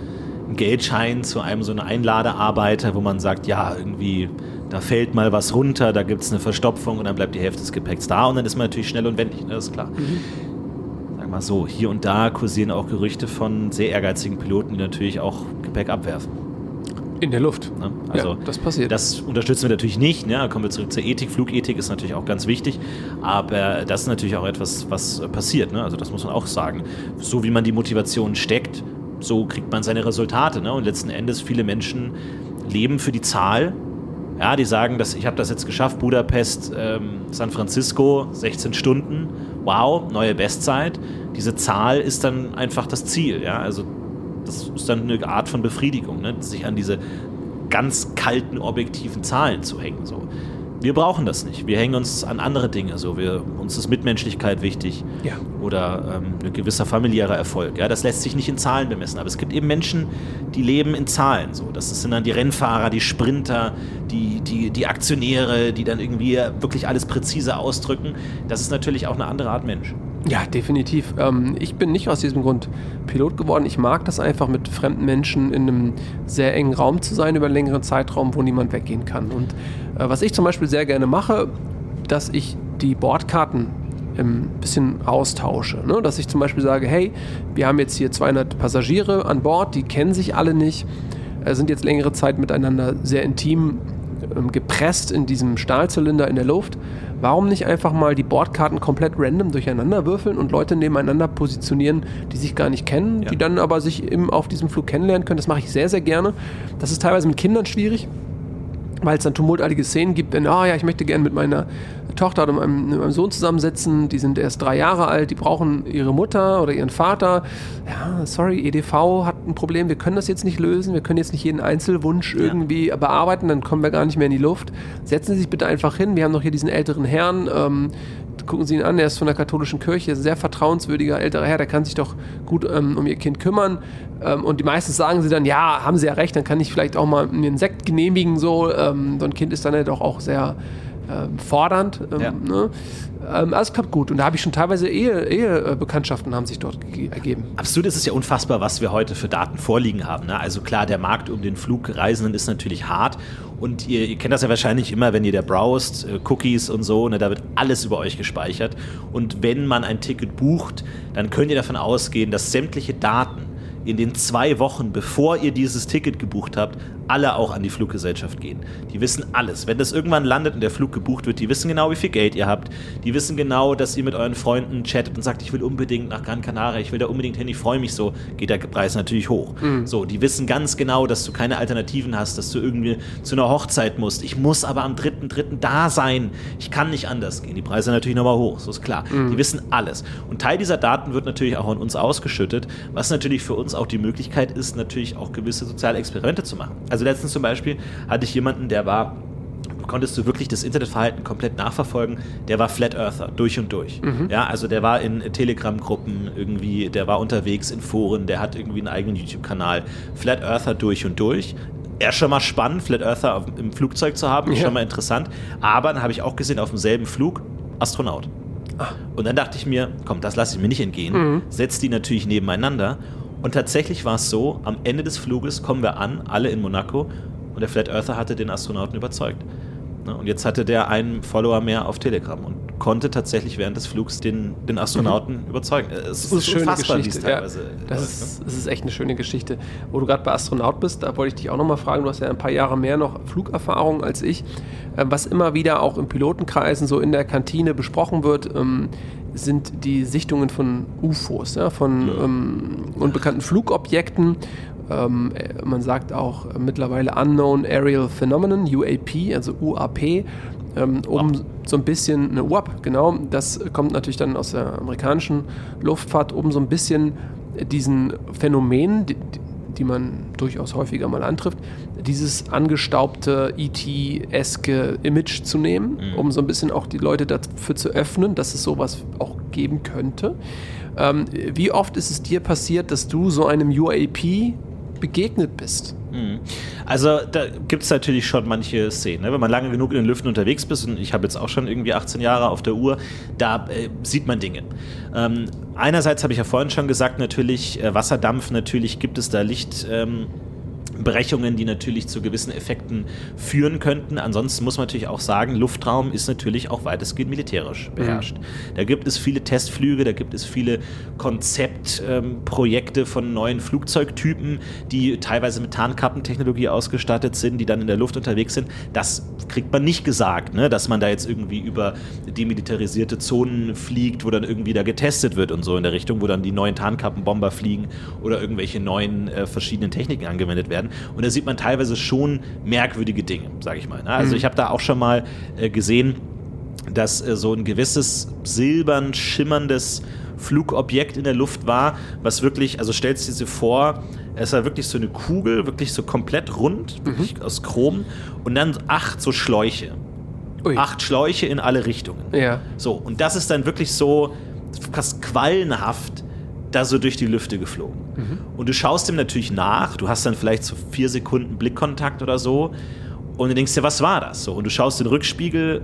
ein Geldschein zu einem so einem Einladearbeiter, wo man sagt, ja, irgendwie, da fällt mal was runter, da gibt es eine Verstopfung und dann bleibt die Hälfte des Gepäcks da und dann ist man natürlich schnell und wendig, ne, das ist klar. Sag mal so, hier und da kursieren auch Gerüchte von sehr ehrgeizigen Piloten, die natürlich auch Gepäck abwerfen. In der Luft. Ne? Also ja, das passiert. Das unterstützen wir natürlich nicht. Ne? Da kommen wir zurück zur Ethik. Flugethik ist natürlich auch ganz wichtig. Aber das ist natürlich auch etwas, was äh, passiert. Ne? Also das muss man auch sagen. So wie man die Motivation steckt, so kriegt man seine Resultate. Ne? Und letzten Endes, viele Menschen leben für die Zahl. Ja, die sagen, dass ich habe das jetzt geschafft, Budapest, ähm, San Francisco, 16 Stunden. Wow, neue Bestzeit. Diese Zahl ist dann einfach das Ziel. Ja? Also das ist dann eine Art von Befriedigung, ne? sich an diese ganz kalten, objektiven Zahlen zu hängen. So. Wir brauchen das nicht. Wir hängen uns an andere Dinge. So. Wir, uns ist Mitmenschlichkeit wichtig Ja. oder ähm, ein gewisser familiärer Erfolg. Ja, das lässt sich nicht in Zahlen bemessen. Aber es gibt eben Menschen, die leben in Zahlen. So. Das sind dann die Rennfahrer, die Sprinter, die, die, die Aktionäre, die dann irgendwie wirklich alles präzise ausdrücken. Das ist natürlich auch eine andere Art Mensch. Ja, definitiv. Ähm, ich bin nicht aus diesem Grund Pilot geworden. Ich mag das einfach, mit fremden Menschen in einem sehr engen Raum zu sein über einen längeren Zeitraum, wo niemand weggehen kann. Und äh, was ich zum Beispiel sehr gerne mache, dass ich die Bordkarten ein bisschen austausche. Ne? Dass ich zum Beispiel sage, hey, wir haben jetzt hier 200 Passagiere an Bord, die kennen sich alle nicht, äh, sind jetzt längere Zeit miteinander sehr intim ähm, gepresst in diesem Stahlzylinder in der Luft. Warum nicht einfach mal die Bordkarten komplett random durcheinander würfeln und Leute nebeneinander positionieren, die sich gar nicht kennen, Ja. die dann aber sich im, auf diesem Flug kennenlernen können? Das mache ich sehr, sehr gerne. Das ist teilweise mit Kindern schwierig, weil es dann tumultartige Szenen gibt, wenn, ah ja, ich möchte gerne mit meiner Tochter oder meinem, meinem Sohn zusammensitzen, die sind erst drei Jahre alt, die brauchen ihre Mutter oder ihren Vater. Ja, sorry, EDV hat ein Problem, wir können das jetzt nicht lösen, wir können jetzt nicht jeden Einzelwunsch irgendwie bearbeiten, dann kommen wir gar nicht mehr in die Luft. Setzen Sie sich bitte einfach hin, wir haben noch hier diesen älteren Herrn, ähm, gucken Sie ihn an, er ist von der katholischen Kirche, ein sehr vertrauenswürdiger älterer Herr, der kann sich doch gut ähm, um Ihr Kind kümmern. Ähm, und die meisten sagen sie dann, ja, haben Sie ja recht, dann kann ich vielleicht auch mal mir einen Sekt genehmigen, so. Ähm, so ein Kind ist dann ja doch auch sehr ähm, fordernd. Ähm, Ja. ne? ähm, alles klappt gut. Und da habe ich schon teilweise Ehe, Ehebekanntschaften haben sich dort ge- ergeben. Absolut, es ist ja unfassbar, was wir heute für Daten vorliegen haben. Ne? Also klar, der Markt um den Flugreisenden ist natürlich hart. Und ihr, ihr kennt das ja wahrscheinlich immer, wenn ihr da browst, äh, Cookies und so, ne, da wird alles über euch gespeichert. Und wenn man ein Ticket bucht, dann könnt ihr davon ausgehen, dass sämtliche Daten in den zwei Wochen, bevor ihr dieses Ticket gebucht habt, alle auch an die Fluggesellschaft gehen. Die wissen alles. Wenn das irgendwann landet und der Flug gebucht wird, die wissen genau, wie viel Geld ihr habt. Die wissen genau, dass ihr mit euren Freunden chattet und sagt, ich will unbedingt nach Gran Canaria, ich will da unbedingt hin, ich freue mich so, geht der Preis natürlich hoch. So, die wissen ganz genau, dass du keine Alternativen hast, dass du irgendwie zu einer Hochzeit musst. Ich muss aber am 3.3. da sein. Ich kann nicht anders gehen. Die Preise natürlich nochmal hoch, so ist klar. Die wissen alles. Und Teil dieser Daten wird natürlich auch an uns ausgeschüttet, was natürlich für uns auch die Möglichkeit ist, natürlich auch gewisse soziale Experimente zu machen. Also letztens zum Beispiel hatte ich jemanden, der war konntest du wirklich das Internetverhalten komplett nachverfolgen. Der war Flat Earther, durch und durch. Ja, also der war in Telegram-Gruppen irgendwie, der war unterwegs in Foren, der hat irgendwie einen eigenen YouTube-Kanal. Flat Earther durch und durch. Er schon mal spannend, Flat Earther im Flugzeug zu haben, Ja. schon mal interessant. Aber dann habe ich auch gesehen, auf demselben Flug Astronaut. Und dann dachte ich mir, komm, das lasse ich mir nicht entgehen. Setz die natürlich nebeneinander. Und tatsächlich war es so, am Ende des Fluges kommen wir an, alle in Monaco, und der Flat Earther hatte den Astronauten überzeugt. Ne, Und jetzt hatte der einen Follower mehr auf Telegram und konnte tatsächlich während des Flugs den, den Astronauten überzeugen. Es ist, Das ist eine schöne unfassbar, Geschichte. Ja, teilweise das, läuft, ist, das ist echt eine schöne Geschichte. Wo du gerade bei Astronaut bist, da wollte ich dich auch nochmal fragen, du hast ja ein paar Jahre mehr noch Flugerfahrung als ich. Ähm, Was immer wieder auch in Pilotenkreisen so in der Kantine besprochen wird, ähm, sind die Sichtungen von UFOs, ja, von ähm, unbekannten Flugobjekten. Ähm, äh, man sagt auch äh, mittlerweile Unknown Aerial Phenomenon, UAP, also UAP, ähm, um so ein bisschen, eine UAP, genau, das kommt natürlich dann aus der amerikanischen Luftfahrt, um so ein bisschen diesen Phänomen, die, die man durchaus häufiger mal antrifft, dieses angestaubte ET-eske Image zu nehmen, um so ein bisschen auch die Leute dafür zu öffnen, dass es sowas auch geben könnte. Ähm, wie oft ist es dir passiert, dass du so einem UAP begegnet bist. Also da gibt es natürlich schon manche Szenen. Ne? Wenn man lange genug in den Lüften unterwegs ist, und ich habe jetzt auch schon irgendwie 18 Jahre auf der Uhr, da äh, sieht man Dinge. Ähm, einerseits habe ich ja vorhin schon gesagt, natürlich äh, Wasserdampf, natürlich gibt es da Licht. Ähm, Brechungen, die natürlich zu gewissen Effekten führen könnten. Ansonsten muss man natürlich auch sagen, Luftraum ist natürlich auch weitestgehend militärisch beherrscht. Da gibt es viele Testflüge, da gibt es viele Konzeptprojekte ähm, von neuen Flugzeugtypen, die teilweise mit Tarnkappentechnologie ausgestattet sind, die dann in der Luft unterwegs sind. Das kriegt man nicht gesagt, ne? dass man da jetzt irgendwie über demilitarisierte Zonen fliegt, wo dann irgendwie da getestet wird und so in der Richtung, wo dann die neuen Tarnkappenbomber fliegen oder irgendwelche neuen äh, verschiedenen Techniken angewendet werden. Und da sieht man teilweise schon merkwürdige Dinge, sage ich mal. Ne? Also ich habe da auch schon mal äh, gesehen, dass äh, so ein gewisses silbern schimmerndes Flugobjekt in der Luft war, was wirklich, also stellst du dir vor, es war wirklich so eine Kugel, wirklich so komplett rund, wirklich aus Chrom und dann acht so Schläuche. Ui. Acht Schläuche in alle Richtungen. Ja. So, und das ist dann wirklich so fast quallenhaft da so durch die Lüfte geflogen. Und du schaust dem natürlich nach, du hast dann vielleicht so vier Sekunden Blickkontakt oder so und du denkst dir, was war das? So, und du schaust den Rückspiegel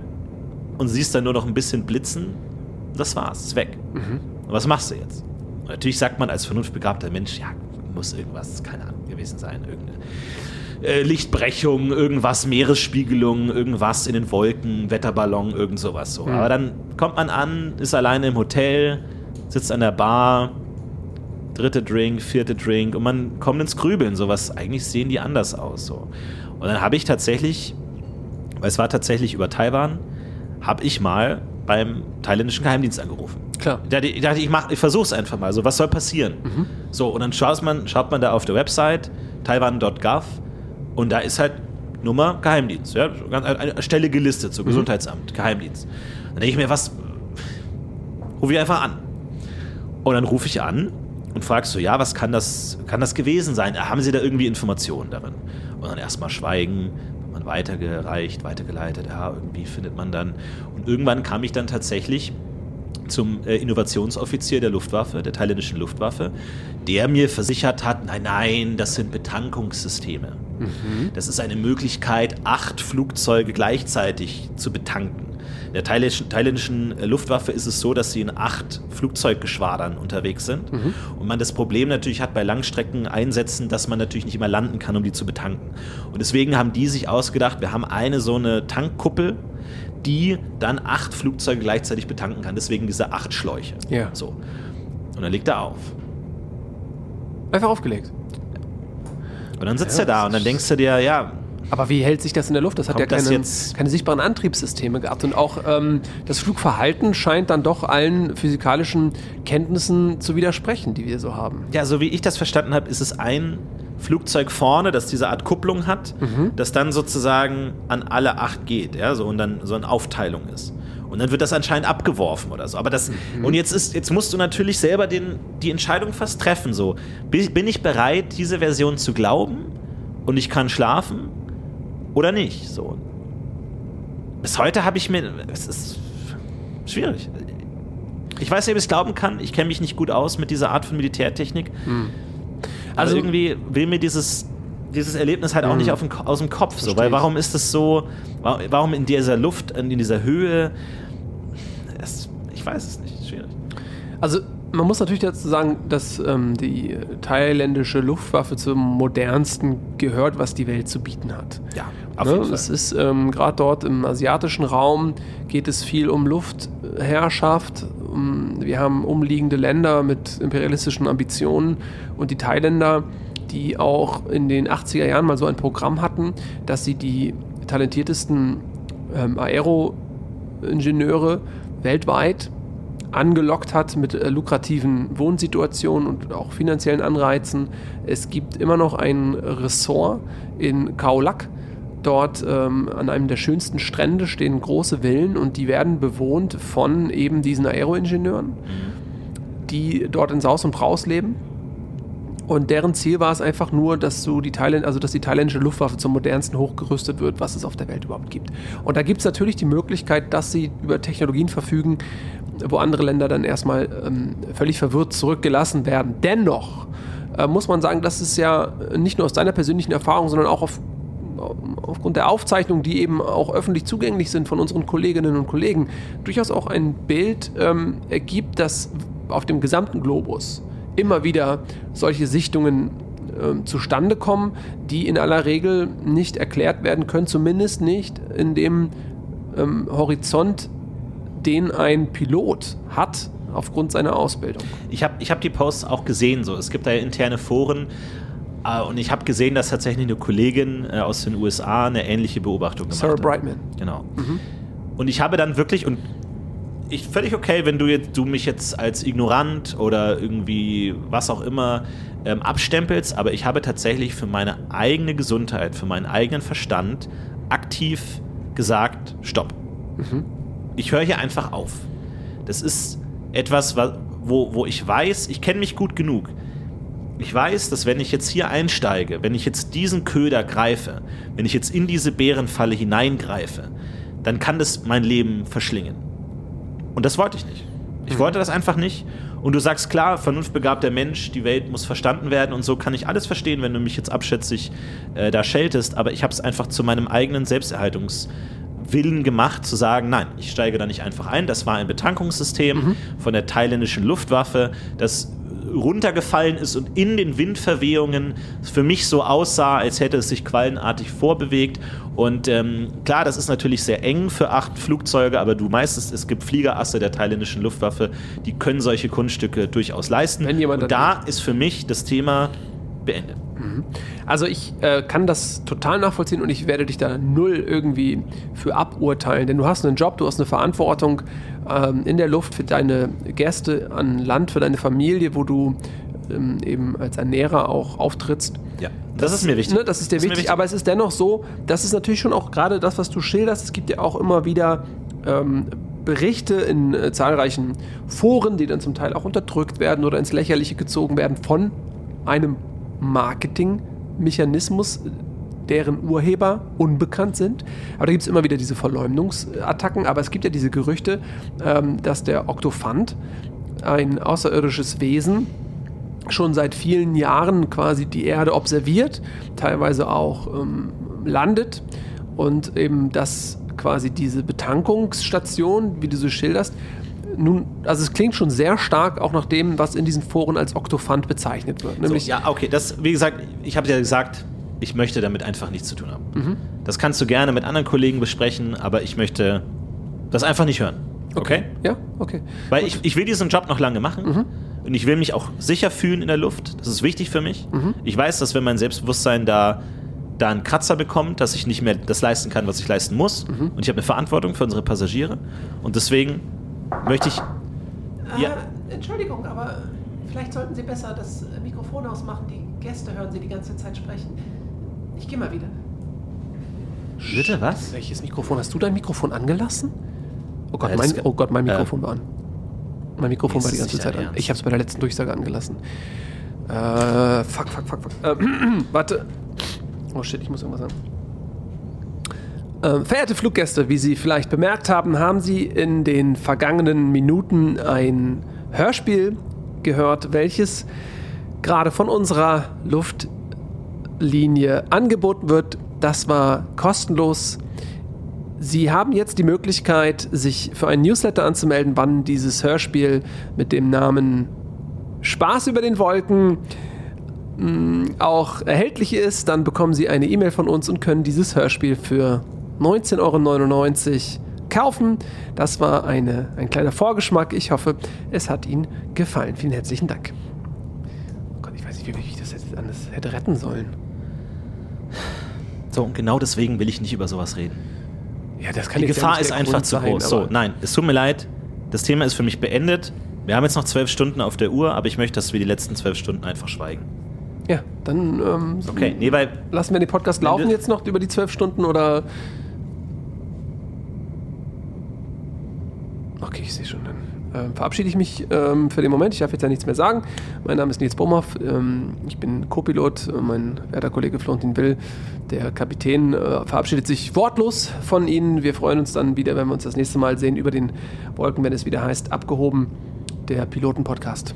und siehst dann nur noch ein bisschen blitzen, das war's, ist weg. Und was machst du jetzt? Und natürlich sagt man als vernunftbegabter Mensch, ja, muss irgendwas, keine Ahnung, gewesen sein, irgendeine äh, Lichtbrechung, irgendwas, Meeresspiegelung, irgendwas in den Wolken, Wetterballon, irgend sowas so. Aber dann kommt man an, ist alleine im Hotel, sitzt an der Bar, dritte Drink, vierte Drink und man kommt ins Grübeln, sowas. Eigentlich sehen die anders aus. So. Und dann habe ich tatsächlich, weil es war tatsächlich über Taiwan, habe ich mal beim thailändischen Geheimdienst angerufen. Klar. Ich dachte, ich, dachte, ich, mach- ich versuche es einfach mal. So, was soll passieren? So, und dann schaut man, schaut man da auf der Website taiwan.gov und da ist halt Nummer Geheimdienst. Ja, eine, Stelle gelistet, so Gesundheitsamt, Geheimdienst. Dann denke ich mir, was rufe ich einfach an. Und dann rufe ich an und fragst so, ja, was kann das, kann das gewesen sein? Haben Sie da irgendwie Informationen darin? Und dann erstmal schweigen, wird man weitergereicht, weitergeleitet, ja, irgendwie findet man dann. Und irgendwann kam ich dann tatsächlich zum äh, Innovationsoffizier der Luftwaffe, der thailändischen Luftwaffe, der mir versichert hat, nein, nein, das sind Betankungssysteme. Das ist eine Möglichkeit, acht Flugzeuge gleichzeitig zu betanken. In der thailändischen, äh, Luftwaffe ist es so, dass sie in acht Flugzeuggeschwadern unterwegs sind und man das Problem natürlich hat bei Langstreckeneinsätzen, dass man natürlich nicht immer landen kann, um die zu betanken. Und deswegen haben die sich ausgedacht, wir haben eine so eine Tankkuppel, die dann acht Flugzeuge gleichzeitig betanken kann. Deswegen diese acht Schläuche. Ja. So. Und dann legt er auf. Einfach aufgelegt. Und dann sitzt Ja, er da und dann denkst du dir, ja, Aber wie hält sich das in der Luft? Das hat Kommt ja das keine, jetzt- keine sichtbaren Antriebssysteme gehabt. Und auch ähm, das Flugverhalten scheint dann doch allen physikalischen Kenntnissen zu widersprechen, die wir so haben. Ja, so wie ich das verstanden habe, ist es ein Flugzeug vorne, das diese Art Kupplung hat, das dann sozusagen an alle acht geht, ja, so und dann so eine Aufteilung ist. Und dann wird das anscheinend abgeworfen oder so. Aber das und jetzt ist jetzt musst du natürlich selber den, die Entscheidung fast treffen. So bin ich bereit, diese Version zu glauben und ich kann schlafen oder nicht. So bis heute habe ich mir es ist schwierig. Ich weiß nicht, ob ich es glauben kann. Ich kenne mich nicht gut aus mit dieser Art von Militärtechnik. Also Also- irgendwie will mir dieses, dieses Erlebnis halt auch nicht auf den, aus dem Kopf. So, weil warum ist es so, wa- warum in dieser Luft, in dieser Höhe? Es, ich weiß es nicht, schwierig. Also man muss natürlich dazu sagen, dass ähm, die thailändische Luftwaffe zum modernsten gehört, was die Welt zu bieten hat. Ja, Ne? Es ist ähm, gerade dort im asiatischen Raum geht es viel um Luftherrschaft. Um, wir haben umliegende Länder mit imperialistischen Ambitionen und die Thailänder, die auch in den 80er Jahren mal so ein Programm hatten, dass sie die talentiertesten ähm, Aero-Ingenieure weltweit angelockt hat mit äh, lukrativen Wohnsituationen und auch finanziellen Anreizen. Es gibt immer noch ein Ressort in Khao Lak. Dort ähm, an einem der schönsten Strände stehen große Villen und die werden bewohnt von eben diesen Aeroingenieuren, die dort in Saus und Braus leben. Und deren Ziel war es einfach nur, dass so die Thailand, also dass die thailändische Luftwaffe zum modernsten hochgerüstet wird, was es auf der Welt überhaupt gibt. Und da gibt es natürlich die Möglichkeit, dass sie über Technologien verfügen, wo andere Länder dann erstmal ähm, völlig verwirrt zurückgelassen werden. Dennoch äh, muss man sagen, das ist ja nicht nur aus deiner persönlichen Erfahrung, sondern auch auf, aufgrund der Aufzeichnungen, die eben auch öffentlich zugänglich sind von unseren Kolleginnen und Kollegen, durchaus auch ein Bild ähm, ergibt, dass auf dem gesamten Globus immer wieder solche Sichtungen ähm, zustande kommen, die in aller Regel nicht erklärt werden können, zumindest nicht in dem ähm, Horizont, den ein Pilot hat aufgrund seiner Ausbildung. Ich habe ich hab die Posts auch gesehen, so. es gibt da ja interne Foren und ich habe gesehen, dass tatsächlich eine Kollegin äh, aus den USA eine ähnliche Beobachtung gemacht Sarah hat. Brightman. Genau. Und ich habe dann wirklich, und ich völlig okay, wenn du jetzt du mich jetzt als ignorant oder irgendwie was auch immer ähm, abstempelst, aber ich habe tatsächlich für meine eigene Gesundheit, für meinen eigenen Verstand aktiv gesagt, stopp. Ich höre hier einfach auf. Das ist etwas, wa- wo, wo ich weiß, ich kenne mich gut genug. Ich weiß, dass wenn ich jetzt hier einsteige, wenn ich jetzt diesen Köder greife, wenn ich jetzt in diese Bärenfalle hineingreife, dann kann das mein Leben verschlingen. Und das wollte ich nicht. Ich wollte das einfach nicht. Und du sagst klar, vernunftbegabter Mensch, die Welt muss verstanden werden und so kann ich alles verstehen, wenn du mich jetzt abschätzig äh, da scheltest, aber ich habe es einfach zu meinem eigenen Selbsterhaltungswillen gemacht, zu sagen, nein, ich steige da nicht einfach ein. Das war ein Betankungssystem von der thailändischen Luftwaffe, das runtergefallen ist und in den Windverwehungen für mich so aussah, als hätte es sich quallenartig vorbewegt. Und ähm, klar, das ist natürlich sehr eng für acht Flugzeuge, aber du meistens, es gibt Fliegerasse der thailändischen Luftwaffe, die können solche Kunststücke durchaus leisten. Wenn jemand und da ist für mich das Thema beendet. Also ich äh, kann das total nachvollziehen und ich werde dich da null irgendwie für aburteilen, denn du hast einen Job, du hast eine Verantwortung ähm, in der Luft für deine Gäste an Land, für deine Familie, wo du ähm, eben als Ernährer auch auftrittst. Ja, das, ist mir wichtig. Ne, das ist dir wichtig, aber es ist dennoch so, das ist natürlich schon auch gerade das, was du schilderst. Es gibt ja auch immer wieder ähm, Berichte in äh, zahlreichen Foren, die dann zum Teil auch unterdrückt werden oder ins Lächerliche gezogen werden von einem Marketingmechanismus, deren Urheber unbekannt sind. Aber da gibt es immer wieder diese Verleumdungsattacken. Aber es gibt ja diese Gerüchte, ähm, dass der Oktophant ein außerirdisches Wesen schon seit vielen Jahren quasi die Erde observiert, teilweise auch ähm, landet und eben dass quasi diese Betankungsstation, wie du so schilderst, nun, also es klingt schon sehr stark auch nach dem, was in diesen Foren als Oktophant bezeichnet wird. So, Nämlich, ja, okay, das, wie gesagt, ich habe ja gesagt, ich möchte damit einfach nichts zu tun haben. Mhm. Das kannst du gerne mit anderen Kollegen besprechen, aber ich möchte das einfach nicht hören. Okay? ja, okay. Weil ich, ich will diesen Job noch lange machen und ich will mich auch sicher fühlen in der Luft. Das ist wichtig für mich. Ich weiß, dass wenn mein Selbstbewusstsein da, da einen Kratzer bekommt, dass ich nicht mehr das leisten kann, was ich leisten muss. Und ich habe eine Verantwortung für unsere Passagiere. Und deswegen möchte ich. Ja. Äh, Entschuldigung, aber vielleicht sollten Sie besser das äh, Mikrofon ausmachen. Die Gäste hören Sie die ganze Zeit sprechen. Ich gehe mal wieder. Bitte, was? Welches Mikrofon? Hast du dein Mikrofon angelassen? Oh Gott, Äh, mein, oh Gott, mein äh, Mikrofon war an. Mein Mikrofon war die ganze Zeit an. Ernst. Ich habe es bei der letzten Durchsage angelassen. Äh, fuck, fuck, fuck, fuck. Äh, warte. Oh shit, ich muss irgendwas sagen. Ähm, verehrte Fluggäste, wie Sie vielleicht bemerkt haben, haben Sie in den vergangenen Minuten ein Hörspiel gehört, welches gerade von unserer Luftlinie angeboten wird. Das war kostenlos. Sie haben jetzt die Möglichkeit, sich für einen Newsletter anzumelden, wann dieses Hörspiel mit dem Namen Spaß über den Wolken mh, auch erhältlich ist. Dann bekommen Sie eine E-Mail von uns und können dieses Hörspiel für 19,99 Euro kaufen. Das war eine, ein kleiner Vorgeschmack. Ich hoffe, es hat Ihnen gefallen. Vielen herzlichen Dank. Oh Gott, ich weiß nicht, wie ich das jetzt anders hätte retten sollen. So, und genau deswegen will ich nicht über sowas reden. Ja, das kann Die ja Gefahr nicht ist einfach Grund zu sein, groß. So, nein, es tut mir leid. Das Thema ist für mich beendet. Wir haben jetzt noch zwölf Stunden auf der Uhr, aber ich möchte, dass wir die letzten zwölf Stunden einfach schweigen. Ja, dann ähm, Okay, nee, weil lassen wir den Podcast laufen jetzt noch über die zwölf Stunden oder. Okay, ich sehe schon. Dann ähm, verabschiede ich mich ähm, für den Moment. Ich darf jetzt ja nichts mehr sagen. Mein Name ist Nils Bomhoff. Ähm, ich bin Co-Pilot. Äh, Mein werter Kollege Florentin Will, der Kapitän, äh, verabschiedet sich wortlos von Ihnen. Wir freuen uns dann wieder, wenn wir uns das nächste Mal sehen über den Wolken, wenn es wieder heißt, abgehoben, der Piloten-Podcast.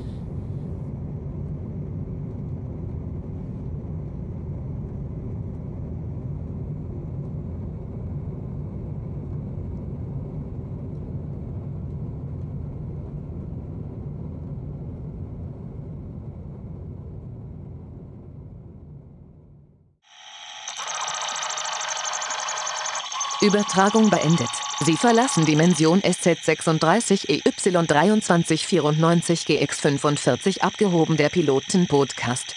Übertragung beendet. Sie verlassen Dimension SZ36 EY2394 GX45 abgehoben der Piloten-Podcast.